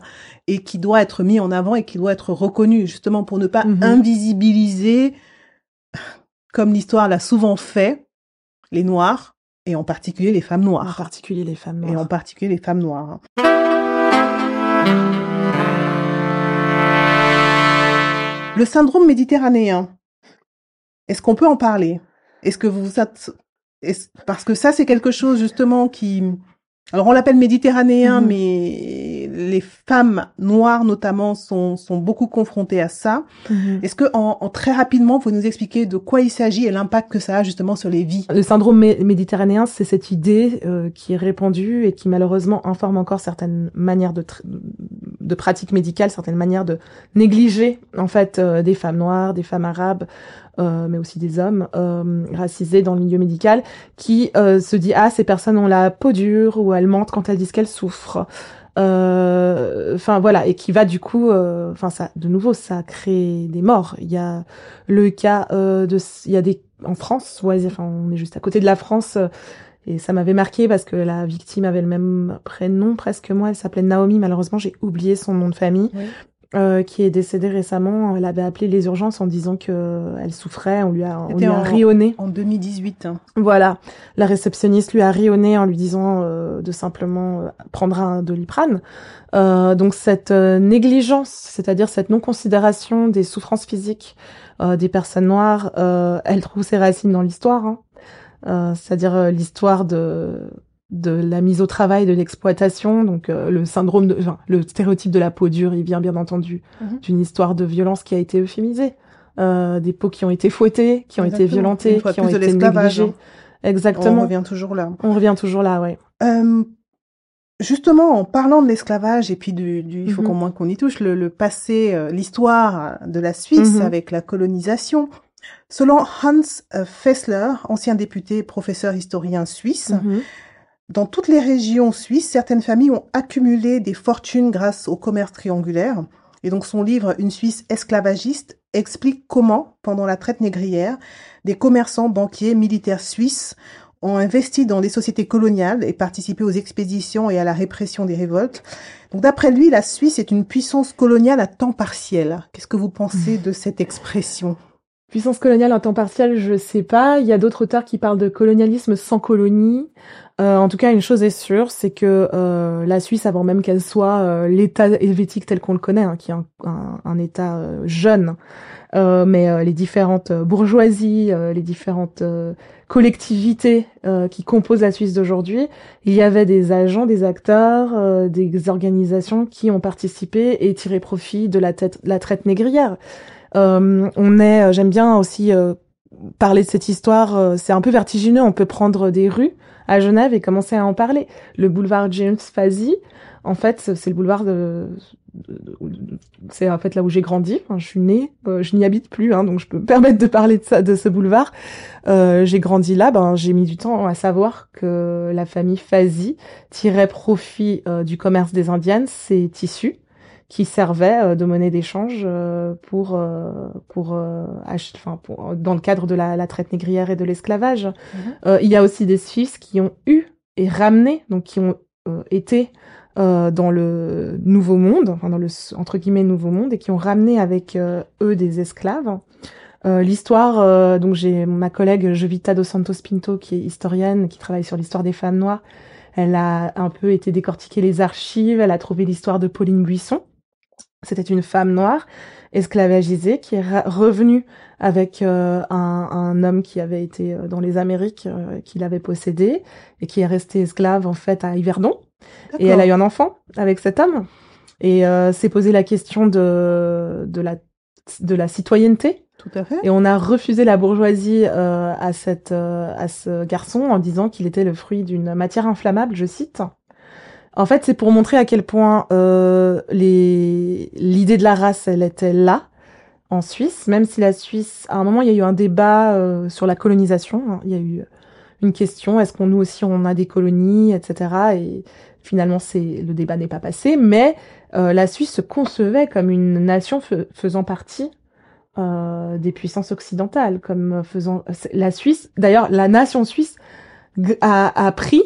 et qui doit être mis en avant et qui doit être reconnu justement pour ne pas Mhm. invisibiliser comme l'histoire l'a souvent fait les noirs et en particulier les femmes en noires particulier les femmes et en noires. particulier les femmes noires. Le syndrome méditerranéen, est-ce qu'on peut en parler? Est-ce que vous êtes... Parce que ça, c'est quelque chose justement qui... Alors on l'appelle méditerranéen, Mhm. mais les femmes noires notamment sont, sont beaucoup confrontées à ça. Mhm. Est-ce que en, en très rapidement, vous nous expliquer de quoi il s'agit et l'impact que ça a justement sur les vies? Le syndrome mé- méditerranéen, c'est cette idée euh, qui est répandue et qui malheureusement informe encore certaines manières de, de pratiques médicales, certaines manières de négliger en fait euh, des femmes noires, des femmes arabes, mais aussi des hommes euh, racisés dans le milieu médical, qui euh, se dit ah ces personnes ont la peau dure ou elles mentent quand elles disent qu'elles souffrent. Enfin voilà et qui va du coup, enfin ça de nouveau ça crée des morts. Il y a le cas de, il y a des en France, ouais, enfin on est juste à côté de la France. Et ça m'avait marqué parce que la victime avait le même prénom presque moi. Elle s'appelait Naomi. Malheureusement, j'ai oublié son nom de famille. Euh, qui est décédée récemment, elle avait appelé les urgences en disant que euh, elle souffrait, on lui a, on lui a rionné. En 2018. Hein. Voilà, la réceptionniste lui a rionné en lui disant euh, de simplement prendre un doliprane. donc cette négligence, c'est-à-dire cette non-considération des souffrances physiques des personnes noires, elle trouve ses racines dans l'histoire. Hein. c'est-à-dire l'histoire de de la mise au travail, de l'exploitation, donc euh, le syndrome de, enfin, le stéréotype de la peau dure, il vient bien entendu mhm. d'une histoire de violence qui a été euphémisée, euh, des peaux qui ont été fouettées, qui ont été violentées, qui ont été négligées. Hein. Exactement. On revient toujours là. On revient toujours là, ouais. Euh, justement, en parlant de l'esclavage et puis du, du il faut mhm. qu'au moins qu'on y touche, le, le passé, l'histoire de la Suisse mhm. avec la colonisation. Selon Hans Fessler, ancien député, professeur historien suisse, dans toutes les régions suisses, certaines familles ont accumulé des fortunes grâce au commerce triangulaire. Et donc son livre Une Suisse esclavagiste explique comment, pendant la traite négrière, des commerçants, banquiers, militaires suisses ont investi dans les sociétés coloniales et participé aux expéditions et à la répression des révoltes. Donc d'après lui, la Suisse est une puissance coloniale à temps partiel. Qu'est-ce que vous pensez de cette expression? Puissance coloniale en temps partiel, je sais pas. Il y a d'autres auteurs qui parlent de colonialisme sans colonie. Euh, en tout cas, une chose est sûre, c'est que euh, la Suisse, avant même qu'elle soit euh, l'État helvétique tel qu'on le connaît, hein, qui est un, État jeune, mais les différentes bourgeoisies, les différentes collectivités qui composent la Suisse d'aujourd'hui, il y avait des agents, des acteurs, des organisations qui ont participé et tiré profit de la, tête, la traite négrière. On est, j'aime bien aussi parler de cette histoire. c'est un peu vertigineux. On peut prendre des rues à Genève et commencer à en parler. Le boulevard James Fazy, en fait, c'est le boulevard de, c'est en fait là où j'ai grandi. Je suis née, euh, je n'y habite plus, hein, donc je peux me permettre de parler de ça, de ce boulevard. Euh, j'ai grandi là, ben j'ai mis du temps à savoir que la famille Fazy tirait profit euh, du commerce des indiennes, ses tissus qui servait euh, de monnaie d'échange euh, pour euh, pour, enfin, pour dans le cadre de la, la traite négrière et de l'esclavage. Mhm. il y a aussi des Suisses qui ont eu et ramené, donc qui ont été dans le Nouveau Monde, enfin dans le entre guillemets Nouveau Monde, et qui ont ramené avec eux des esclaves. l'histoire, donc j'ai ma collègue Jovita dos Santos Pinto qui est historienne, qui travaille sur l'histoire des femmes noires. Elle a un peu été décortiquer les archives, elle a trouvé l'histoire de Pauline Buisson, c'était une femme noire esclavagisée qui est revenue avec euh, un, un, homme qui avait été euh, dans les Amériques, euh, qui l'avait possédé et qui est resté esclave en fait à Yverdon. Et elle a eu un enfant avec cet homme et s'est posé la question de de la de la citoyenneté. Tout à fait. Et on a refusé la bourgeoisie à cette à ce garçon en disant qu'il était le fruit d'une matière inflammable, je cite. En fait, c'est pour montrer à quel point euh, l'idée de la race, elle était là en Suisse, même si la Suisse, à un moment, il y a eu un débat euh, sur la colonisation. Hein. Il y a eu une question est-ce qu'on nous aussi on a des colonies, etc. Et finalement, c'est le débat n'est pas passé, mais euh, la Suisse se concevait comme une nation faisant partie euh, des puissances occidentales, comme faisant la Suisse. D'ailleurs, la nation suisse a, a pris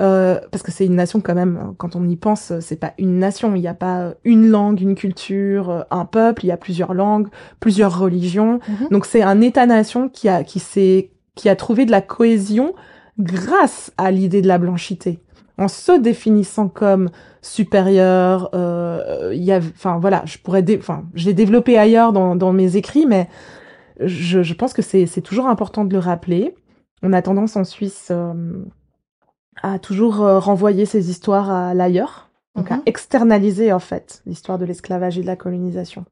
euh, parce que c'est une nation quand même. Quand on y pense, c'est pas une nation. Il n'y a pas une langue, une culture, un peuple. Il y a plusieurs langues, plusieurs religions. Mhm. Donc c'est un État-nation qui a qui s'est qui a trouvé de la cohésion grâce à l'idée de la blanchité, en se définissant comme supérieur. Euh, il y a, enfin voilà, je pourrais, enfin, je l'ai développé ailleurs dans, dans mes écrits, mais je, je pense que c'est c'est toujours important de le rappeler. On a tendance en Suisse euh, à toujours euh, renvoyer ces histoires à l'ailleurs, donc à mhm. externaliser en fait l'histoire de l'esclavage et de la colonisation.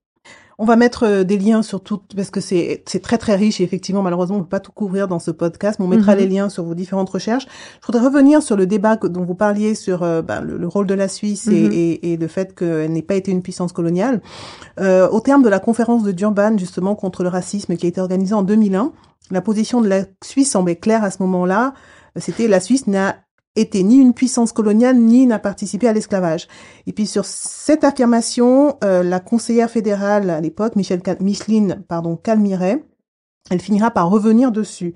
On va mettre euh, des liens sur tout parce que c'est c'est très très riche et effectivement malheureusement on peut pas tout couvrir dans ce podcast, mais on mettra Mhm. les liens sur vos différentes recherches. Je voudrais revenir sur le débat dont vous parliez sur euh, bah, le, le rôle de la Suisse et, Mhm. et, et le fait qu'elle n'ait pas été une puissance coloniale. Euh, au terme de la conférence de Durban justement contre le racisme qui a été organisée en 2001, la position de la Suisse semblait claire à ce moment-là. C'était la Suisse n'a été ni une puissance coloniale ni n'a participé à l'esclavage. Et puis sur cette affirmation, euh, la conseillère fédérale à l'époque, Michel Micheline pardon, Calmiret, elle finira par revenir dessus.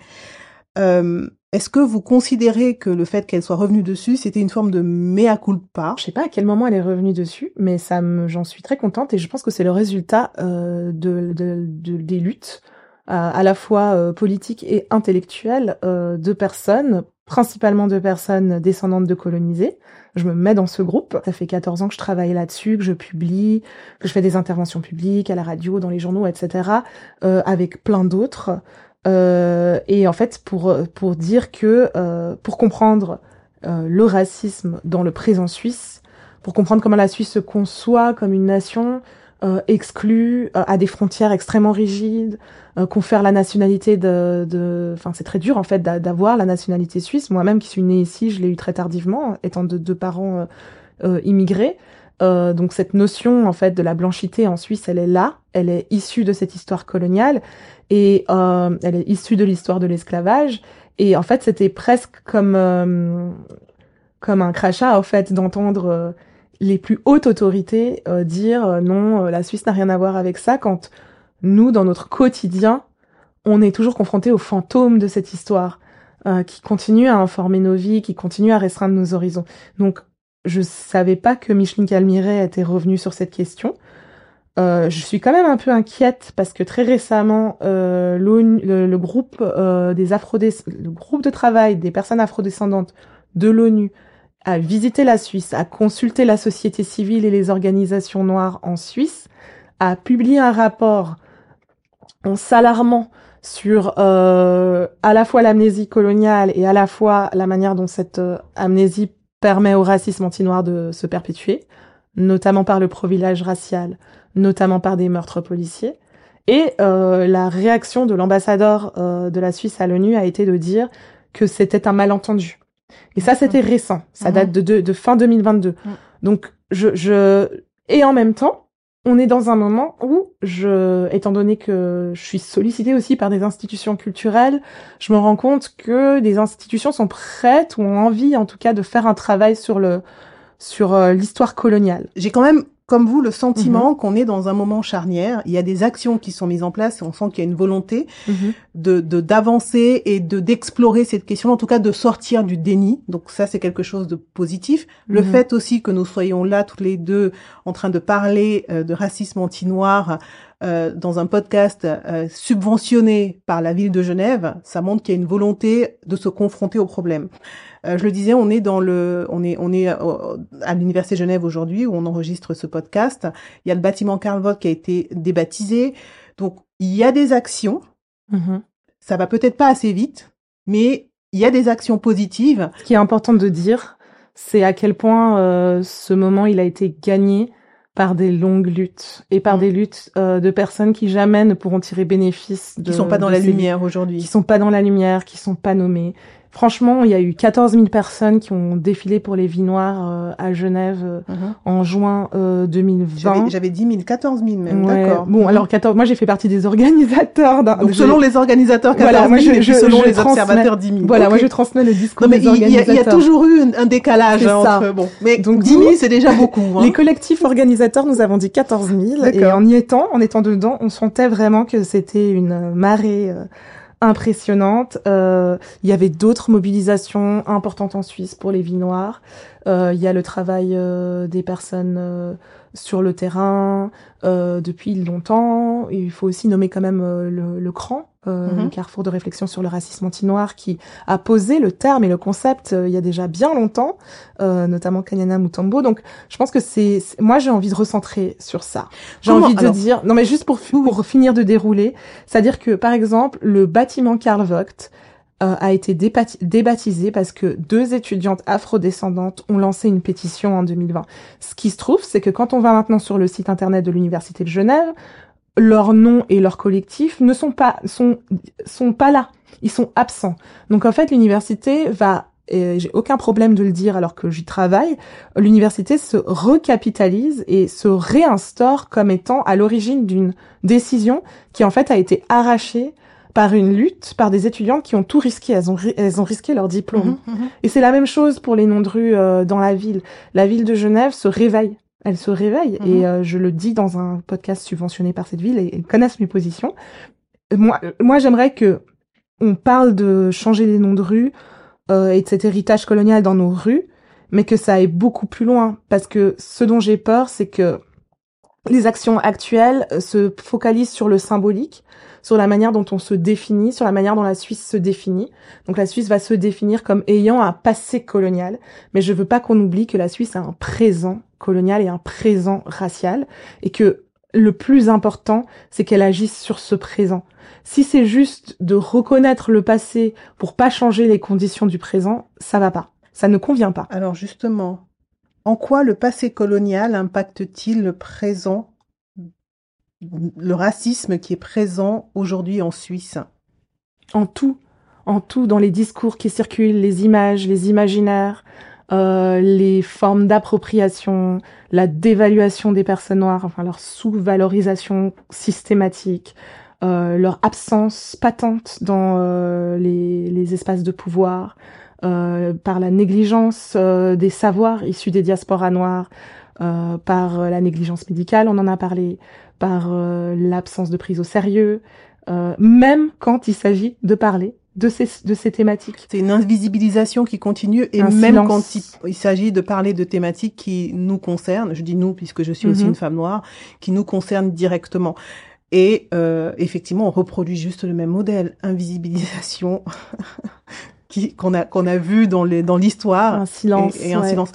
Euh, Est-ce que vous considérez que le fait qu'elle soit revenue dessus, c'était une forme de mea culpa? Je sais pas à quel moment elle est revenue dessus, mais ça j'en suis très contente et je pense que c'est le résultat euh, de, de, de- des luttes euh, à la fois euh, politiques et intellectuelles euh, de personnes, principalement de personnes descendantes de colonisés. Je me mets dans ce groupe. Ça fait 14 ans que je travaille là-dessus, que je publie, que je fais des interventions publiques à la radio, dans les journaux, etc. euh, avec plein d'autres. Euh, et en fait, pour pour dire que euh, pour comprendre euh, le racisme dans le présent suisse, pour comprendre comment la Suisse se conçoit comme une nation euh, euh, à des frontières extrêmement rigides, euh, confère la nationalité de, de, enfin c'est très dur en fait d'a- d'avoir la nationalité suisse. Moi-même qui suis née ici, je l'ai eu très tardivement, étant de deux parents euh, euh, immigrés. Euh, donc cette notion en fait de la blanchité en Suisse, elle est là, elle est issue de cette histoire coloniale et elle est issue de l'histoire de l'esclavage. Et en fait, c'était presque comme comme un crachat en fait d'entendre les plus hautes autorités euh, dire euh, non, euh, la Suisse n'a rien à voir avec ça quand nous, dans notre quotidien, on est toujours confronté aux fantômes de cette histoire euh, qui continue à informer nos vies, qui continue à restreindre nos horizons. Donc, je savais pas que Micheline Calmiret était revenue sur cette question. Euh, je suis quand même un peu inquiète parce que très récemment, euh, le, le groupe euh, des Afrodés, le groupe de travail des personnes afrodescendantes de l'ONU a visité la Suisse, a consulté la société civile et les organisations noires en Suisse, a publié un rapport en s'alarmant sur euh, à la fois l'amnésie coloniale et à la fois la manière dont cette euh, amnésie permet au racisme anti-noir de se perpétuer, notamment par le profilage racial, notamment par des meurtres policiers. Et euh, la réaction de l'ambassadeur de la Suisse à l'ONU a été de dire que c'était un malentendu. Et ça, c'était récent. Ça Mhm. date de, de, de fin 2022. Mhm. Donc, je, je, et en même temps, on est dans un moment où je, étant donné que je suis sollicitée aussi par des institutions culturelles, je me rends compte que des institutions sont prêtes ou ont envie, en tout cas, de faire un travail sur le, sur euh, l'histoire coloniale. J'ai quand même, comme vous, le Mhm. sentiment qu'on est dans un moment charnière. Il y a des actions qui sont mises en place et on sent qu'il y a une volonté de de- d'avancer et de d'explorer cette question, en tout cas de sortir du déni. Donc ça, c'est quelque chose de positif. Le Mhm. fait aussi que nous soyons là toutes les deux en train de parler euh, de racisme anti-noir euh, dans un podcast euh, subventionné par la ville de Genève, ça montre qu'il y a une volonté de se confronter au problème. Euh, je le disais, on est dans le, on est, on est euh, à l'université Genève aujourd'hui où on enregistre ce podcast. Il y a le bâtiment Karl Vogt qui a été débaptisé. Donc il y a des actions. Mhm. Ça va peut-être pas assez vite, mais il y a des actions positives. Ce qui est important de dire, c'est à quel point euh, ce moment il a été gagné par des longues luttes et par Mm. des luttes euh, de personnes qui jamais ne pourront tirer bénéfice de qui sont pas dans la lumière qui aujourd'hui. sont pas dans la lumière, qui sont pas nommées. Franchement, il y a eu 14 000 personnes qui ont défilé pour les vies noires euh, à Genève euh, Mhm. en juin euh, 2020. J'avais j'avais 10 000, 14 000 même, Ouais. d'accord. Bon, alors 14. Moi, j'ai fait partie des organisateurs. d'un- Donc selon les organisateurs, 14 Voilà, 000, moi, je- et puis je- selon je les observateurs, 10 000. Voilà, moi, je transmets le discours Non mais des il y, a- il y a organisateurs. toujours eu un, un décalage hein, ça. entre bon, mais Donc, donc 10 000 nous, c'est déjà beaucoup. Hein. Les collectifs organisateurs nous avons dit 14 000 et en y étant, en étant dedans, on sentait vraiment que c'était une marée euh, impressionnante. Euh, il y avait d'autres mobilisations importantes en Suisse pour les vies noires. Euh, il y a le travail euh, des personnes sur le terrain euh, depuis longtemps. Et il faut aussi nommer quand même euh, le, le CRAN, euh, Mhm. le Carrefour de réflexion sur le racisme anti-noir, qui a posé le terme et le concept euh, il y a déjà bien longtemps, euh, notamment Kanyana Mutombo. Donc, je pense que c'est, moi, j'ai envie de recentrer sur ça. J'ai envie de alors- dire, non mais juste pour, pour finir de dérouler, c'est-à-dire que par exemple, le bâtiment Karl Vogt euh, a été débaptisé parce que deux étudiantes afrodescendantes ont lancé une pétition en 2020. Ce qui se trouve, c'est que quand on va maintenant sur le site internet de l'université de Genève, leur nom et leur collectif ne sont pas sont sont pas là. Ils sont absents. Donc en fait, l'université va et j'ai aucun problème de le dire alors que j'y travaille, l'université se recapitalise et se réinstaure comme étant à l'origine d'une décision qui en fait a été arrachée par une lutte, par des étudiantes qui ont tout risqué. Elles ont, elles ont risqué leur diplôme. Mhm, mhm. Et c'est la même chose pour les noms de rue euh, dans la ville. La ville de Genève se réveille. Elle se réveille. Mhm. Et euh, je le dis dans un podcast subventionné par cette ville et ils connaissent mes positions. Moi, moi j'aimerais que on parle de changer les noms de rue euh, et de cet héritage colonial dans nos rues, mais que ça aille beaucoup plus loin. Parce que ce dont j'ai peur, c'est que les actions actuelles euh, se focalisent sur le symbolique, sur la manière dont on se définit, sur la manière dont la Suisse se définit. Donc la Suisse va se définir comme ayant un passé colonial, mais je veux pas qu'on oublie que la Suisse a un présent colonial et un présent racial, et que le plus important, c'est qu'elle agisse sur ce présent. Si c'est juste de reconnaître le passé pour pas changer les conditions du présent, ça va pas. Ça ne convient pas. Alors justement, en quoi le passé colonial impacte-t-il le présent, le racisme qui est présent aujourd'hui en Suisse? En tout, en tout, dans les discours qui circulent, les images, les imaginaires, euh, les formes d'appropriation, la dévaluation des personnes noires, enfin leur sous-valorisation systématique, euh, leur absence patente dans euh, les, espaces de pouvoir, par la négligence euh, des savoirs issus des diasporas noires, euh, par la négligence médicale, on en a parlé, par l'absence de prise au sérieux, même quand il s'agit de parler de ces, de ces thématiques. C'est une invisibilisation qui continue et Un même silence. quand il, il s'agit de parler de thématiques qui nous concernent, je dis nous puisque je suis aussi Mhm. une femme noire, qui nous concernent directement. Et euh, effectivement, on reproduit juste le même modèle, invisibilisation, qui qu'on a qu'on a vu dans les dans l'histoire un silence. et, et un ouais. silence.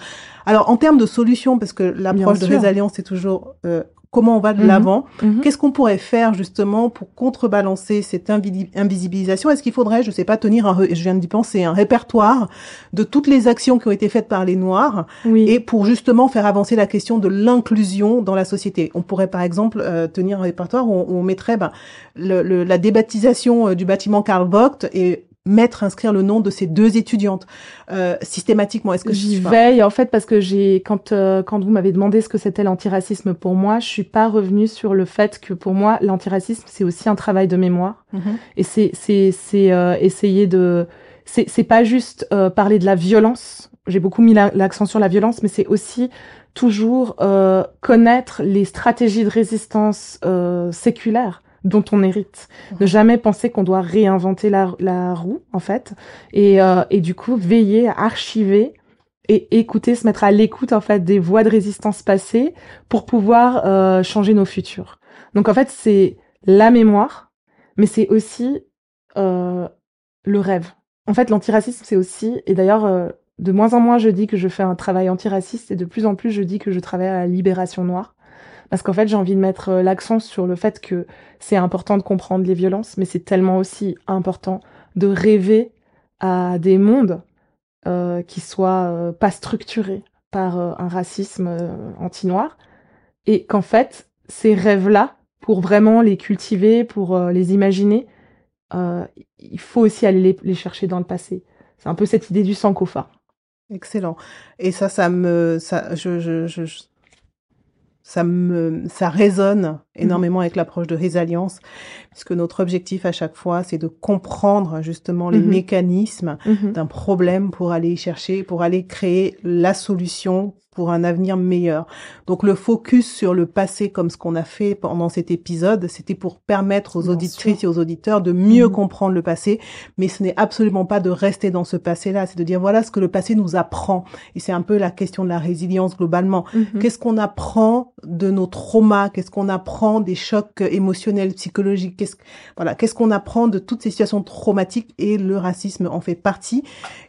Alors en termes de solutions, parce que l'approche de sûr. Résalience c'est toujours euh, comment on va de Mhm. l'avant. Mhm. Qu'est-ce qu'on pourrait faire justement pour contrebalancer cette invisibilisation? Est-ce qu'il faudrait, je sais pas, tenir un, je viens d'y penser, un répertoire de toutes les actions qui ont été faites par les Noirs Oui. et pour justement faire avancer la question de l'inclusion dans la société? On pourrait par exemple euh, tenir un répertoire où on, où on mettrait ben, le, le- la débaptisation euh, du bâtiment Karl Vogt et mettre inscrire le nom de ces deux étudiantes euh, systématiquement. Est-ce que J'y veille en fait parce que j'ai quand euh, quand vous m'avez demandé ce que c'était l'antiracisme pour moi, je suis pas revenue sur le fait que pour moi l'antiracisme c'est aussi un travail de mémoire Mhm. et c'est c'est c'est euh, essayer de c'est c'est pas juste euh, parler de la violence. J'ai beaucoup mis la- l'accent sur la violence, mais c'est aussi toujours euh, connaître les stratégies de résistance euh, séculaires dont on hérite. Ne jamais penser qu'on doit réinventer la, la roue, en fait, et, euh, et du coup veiller à archiver et écouter, se mettre à l'écoute en fait des voies de résistance passées pour pouvoir euh, changer nos futurs. Donc en fait c'est la mémoire, mais c'est aussi euh, le rêve. En fait l'antiracisme c'est aussi, et d'ailleurs euh, de moins en moins je dis que je fais un travail antiraciste et de plus en plus je dis que je travaille à la libération noire. Parce qu'en fait, j'ai envie de mettre euh, l'accent sur le fait que c'est important de comprendre les violences, mais c'est tellement aussi important de rêver à des mondes euh, qui soient euh, pas structurés par euh, un racisme anti-noir, et qu'en fait, ces rêves-là, pour vraiment les cultiver, pour les imaginer, il faut aussi aller les, chercher dans le passé. C'est un peu cette idée du sankofa. Excellent. Et ça, ça me, ça, je, je- ça me, ça résonne énormément avec l'approche de résilience, puisque notre objectif à chaque fois, c'est de comprendre justement les Mhm. mécanismes Mhm. d'un problème pour aller chercher, pour aller créer la solution pour un avenir meilleur. Donc le focus sur le passé, comme ce qu'on a fait pendant cet épisode, c'était pour permettre aux auditrices et aux auditeurs de mieux Mhm. comprendre le passé, mais ce n'est absolument pas de rester dans ce passé-là, c'est de dire voilà ce que le passé nous apprend. Et c'est un peu la question de la résilience globalement. Mhm. Qu'est-ce qu'on apprend de nos traumas? Qu'est-ce qu'on apprend des chocs émotionnels, psychologiques? Qu'est-ce voilà, qu'est-ce qu'on apprend de toutes ces situations traumatiques? Et le racisme en fait partie.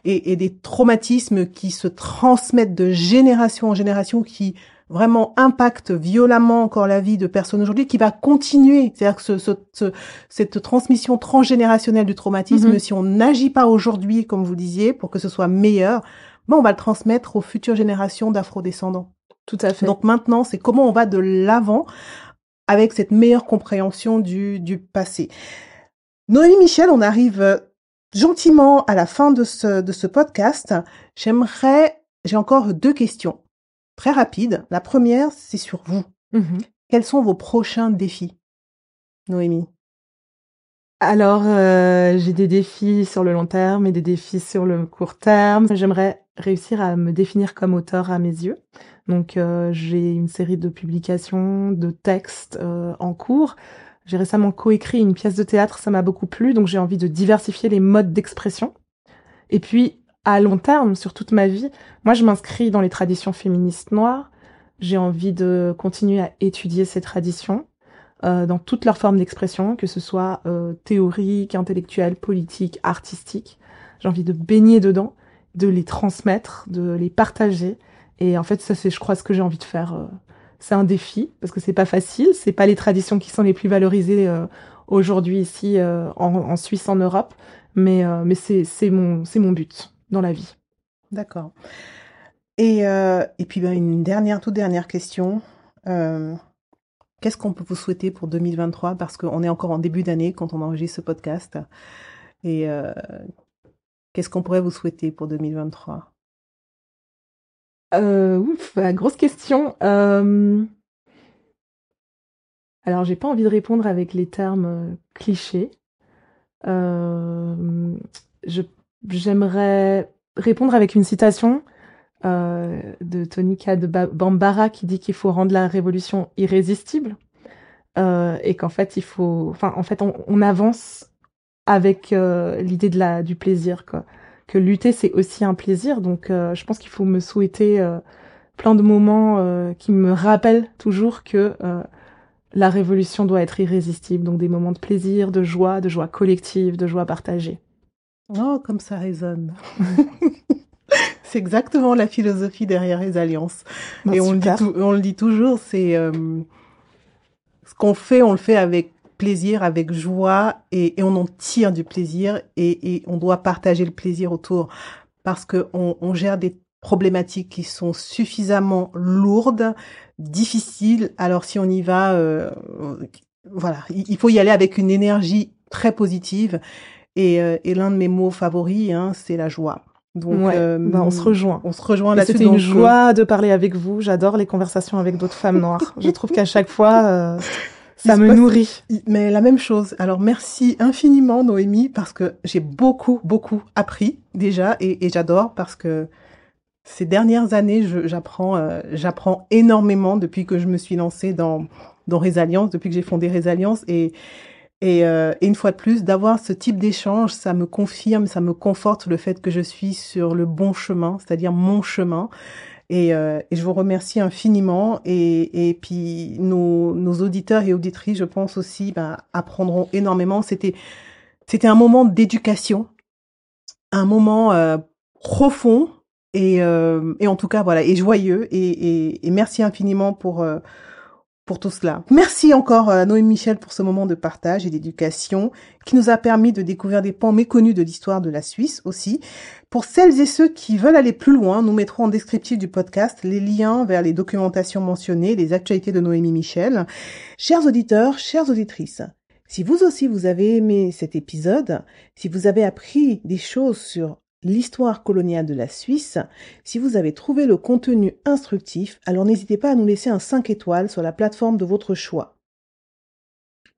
Et, et des traumatismes qui se transmettent de génération en génération, qui vraiment impactent violemment encore la vie de personnes aujourd'hui, qui va continuer. C'est-à-dire que ce, ce- ce- cette transmission transgénérationnelle du traumatisme, Mhm. si on n'agit pas aujourd'hui, comme vous disiez, pour que ce soit meilleur, ben on va le transmettre aux futures générations d'afrodescendants. Tout à fait. Donc maintenant, c'est comment on va de l'avant avec cette meilleure compréhension du, du passé. Noémie Michel, on arrive euh, gentiment à la fin de ce, de ce podcast. J'aimerais, j'ai encore deux questions très rapides. La première, c'est sur vous. Mhm. Quels sont vos prochains défis, Noémie? Alors, euh, j'ai des défis sur le long terme et des défis sur le court terme. J'aimerais réussir à me définir comme auteur à mes yeux. Donc, euh, j'ai une série de publications, de textes euh, en cours. J'ai récemment coécrit une pièce de théâtre, ça m'a beaucoup plu, donc j'ai envie de diversifier les modes d'expression. Et puis, à long terme, sur toute ma vie, moi je m'inscris dans les traditions féministes noires. J'ai envie de continuer à étudier ces traditions euh, dans toutes leurs formes d'expression, que ce soit euh, théorique, intellectuelle, politique, artistique. J'ai envie de baigner dedans, de les transmettre, de les partager. Et en fait, ça c'est, je crois, ce que j'ai envie de faire euh, c'est un défi parce que c'est pas facile. C'est pas les traditions qui sont les plus valorisées euh, aujourd'hui ici euh, en, en, Suisse, en Europe, mais mais c'est c'est mon c'est mon but dans la vie. D'accord. Et et puis ben, une dernière toute dernière question. Qu'est-ce qu'on peut vous souhaiter pour 2023 parce qu'on est encore en début d'année quand on enregistre ce podcast. Et qu'est-ce qu'on pourrait vous souhaiter pour 2023 euh, ouf, grosse question. Euh... Alors, j'ai pas envie de répondre avec les termes euh, clichés. Euh, je, j'aimerais répondre avec une citation euh, de Tonika de Bambara qui dit qu'il faut rendre la révolution irrésistible euh, et qu'en fait il faut, enfin en fait on, avance avec l'idée de la du plaisir quoi que lutter c'est aussi un plaisir. Donc euh, je pense qu'il faut me souhaiter euh, plein de moments euh, qui me rappellent toujours que la révolution doit être irrésistible. Donc des moments de plaisir, de joie, de joie collective, de joie partagée. Oh, comme ça résonne. c'est exactement la philosophie derrière les alliances. Bon, Et on le, dit on le dit toujours, c'est ce qu'on fait, on le fait avec plaisir, avec joie, et, et on en tire du plaisir, et, et, on doit partager le plaisir autour, parce que on, on gère des problématiques qui sont suffisamment lourdes, difficiles. Alors si on y va, euh, voilà, il faut y aller avec une énergie très positive. Et, euh, et l'un de mes mots favoris, hein, c'est la joie. Donc, ouais, euh, bah on se rejoint. On se rejoint là-dessus. C'était une joie de parler avec vous. J'adore les conversations avec d'autres femmes noires. Je trouve qu'à chaque fois, euh, ça me nourrit. Mais la même chose. Alors merci infiniment Noémie parce que j'ai beaucoup beaucoup appris déjà et, et j'adore parce que ces dernières années j'apprends euh, j'apprends énormément depuis que je me suis lancée dans dans Résalliance, depuis que j'ai fondé Résalliance et et, euh, une fois de plus, d'avoir ce type d'échange, ça me confirme, ça me conforte le fait que je suis sur le bon chemin, c'est-à-dire mon chemin. Et, euh, et, je vous remercie infiniment. Et, et puis nos, nos, auditeurs et auditrices, je pense aussi, ben, apprendront énormément. C'était c'était un moment d'éducation, un moment euh, profond et, euh, et en tout cas voilà et joyeux. Et, et, et merci infiniment pour euh, pour tout cela. Merci encore à Noémie Michel pour ce moment de partage et d'éducation qui nous a permis de découvrir des pans méconnus de l'histoire de la Suisse aussi. Pour celles et ceux qui veulent aller plus loin, nous mettrons en descriptif du podcast les liens vers les documentations mentionnées, les actualités de Noémie Michel. Chers auditeurs, chères auditrices, si vous aussi vous avez aimé cet épisode, si vous avez appris des choses sur l'histoire coloniale de la Suisse. Si vous avez trouvé le contenu instructif, alors n'hésitez pas à nous laisser un 5 étoiles sur la plateforme de votre choix.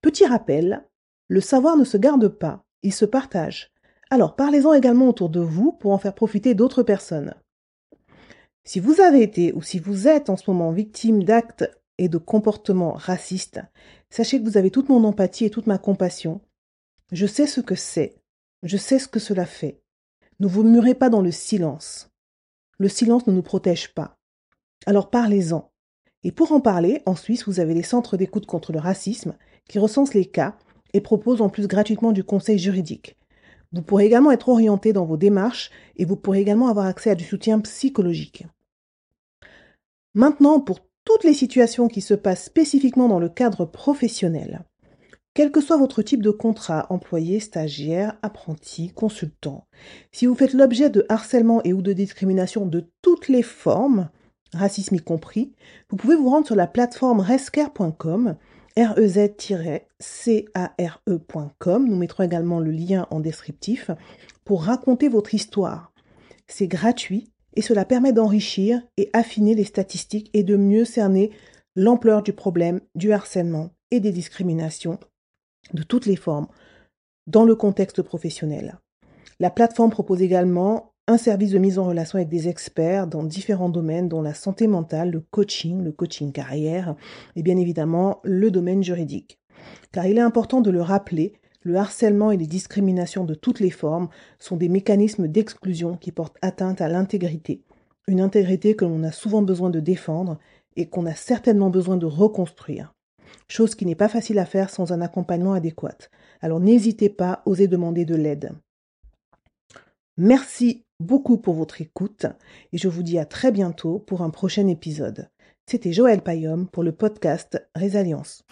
Petit rappel, le savoir ne se garde pas, il se partage. Alors parlez-en également autour de vous pour en faire profiter d'autres personnes. Si vous avez été ou si vous êtes en ce moment victime d'actes et de comportements racistes, sachez que vous avez toute mon empathie et toute ma compassion. Je sais ce que c'est, je sais ce que cela fait. Ne vous murez pas dans le silence. Le silence ne nous protège pas. Alors parlez-en. Et pour en parler, en Suisse, vous avez les centres d'écoute contre le racisme qui recensent les cas et proposent en plus gratuitement du conseil juridique. Vous pourrez également être orienté dans vos démarches et vous pourrez également avoir accès à du soutien psychologique. Maintenant, pour toutes les situations qui se passent spécifiquement dans le cadre professionnel, quel que soit votre type de contrat, employé, stagiaire, apprenti, consultant, si vous faites l'objet de harcèlement et ou de discrimination de toutes les formes, racisme y compris, vous pouvez vous rendre sur la plateforme rescare.com rez-care.com. Nous mettrons également le lien en descriptif pour raconter votre histoire. C'est gratuit et cela permet d'enrichir et affiner les statistiques et de mieux cerner l'ampleur du problème du harcèlement et des discriminations de toutes les formes dans le contexte professionnel. La plateforme propose également un service de mise en relation avec des experts dans différents domaines, dont la santé mentale, le coaching, le coaching carrière et bien évidemment le domaine juridique. Car il est important de le rappeler, le harcèlement et les discriminations de toutes les formes sont des mécanismes d'exclusion qui portent atteinte à l'intégrité, une intégrité que l'on a souvent besoin de défendre et qu'on a certainement besoin de reconstruire. Chose qui n'est pas facile à faire sans un accompagnement adéquat. Alors n'hésitez pas, à oser demander de l'aide. Merci beaucoup pour votre écoute et je vous dis à très bientôt pour un prochain épisode. C'était Joël Payom pour le podcast Résilience.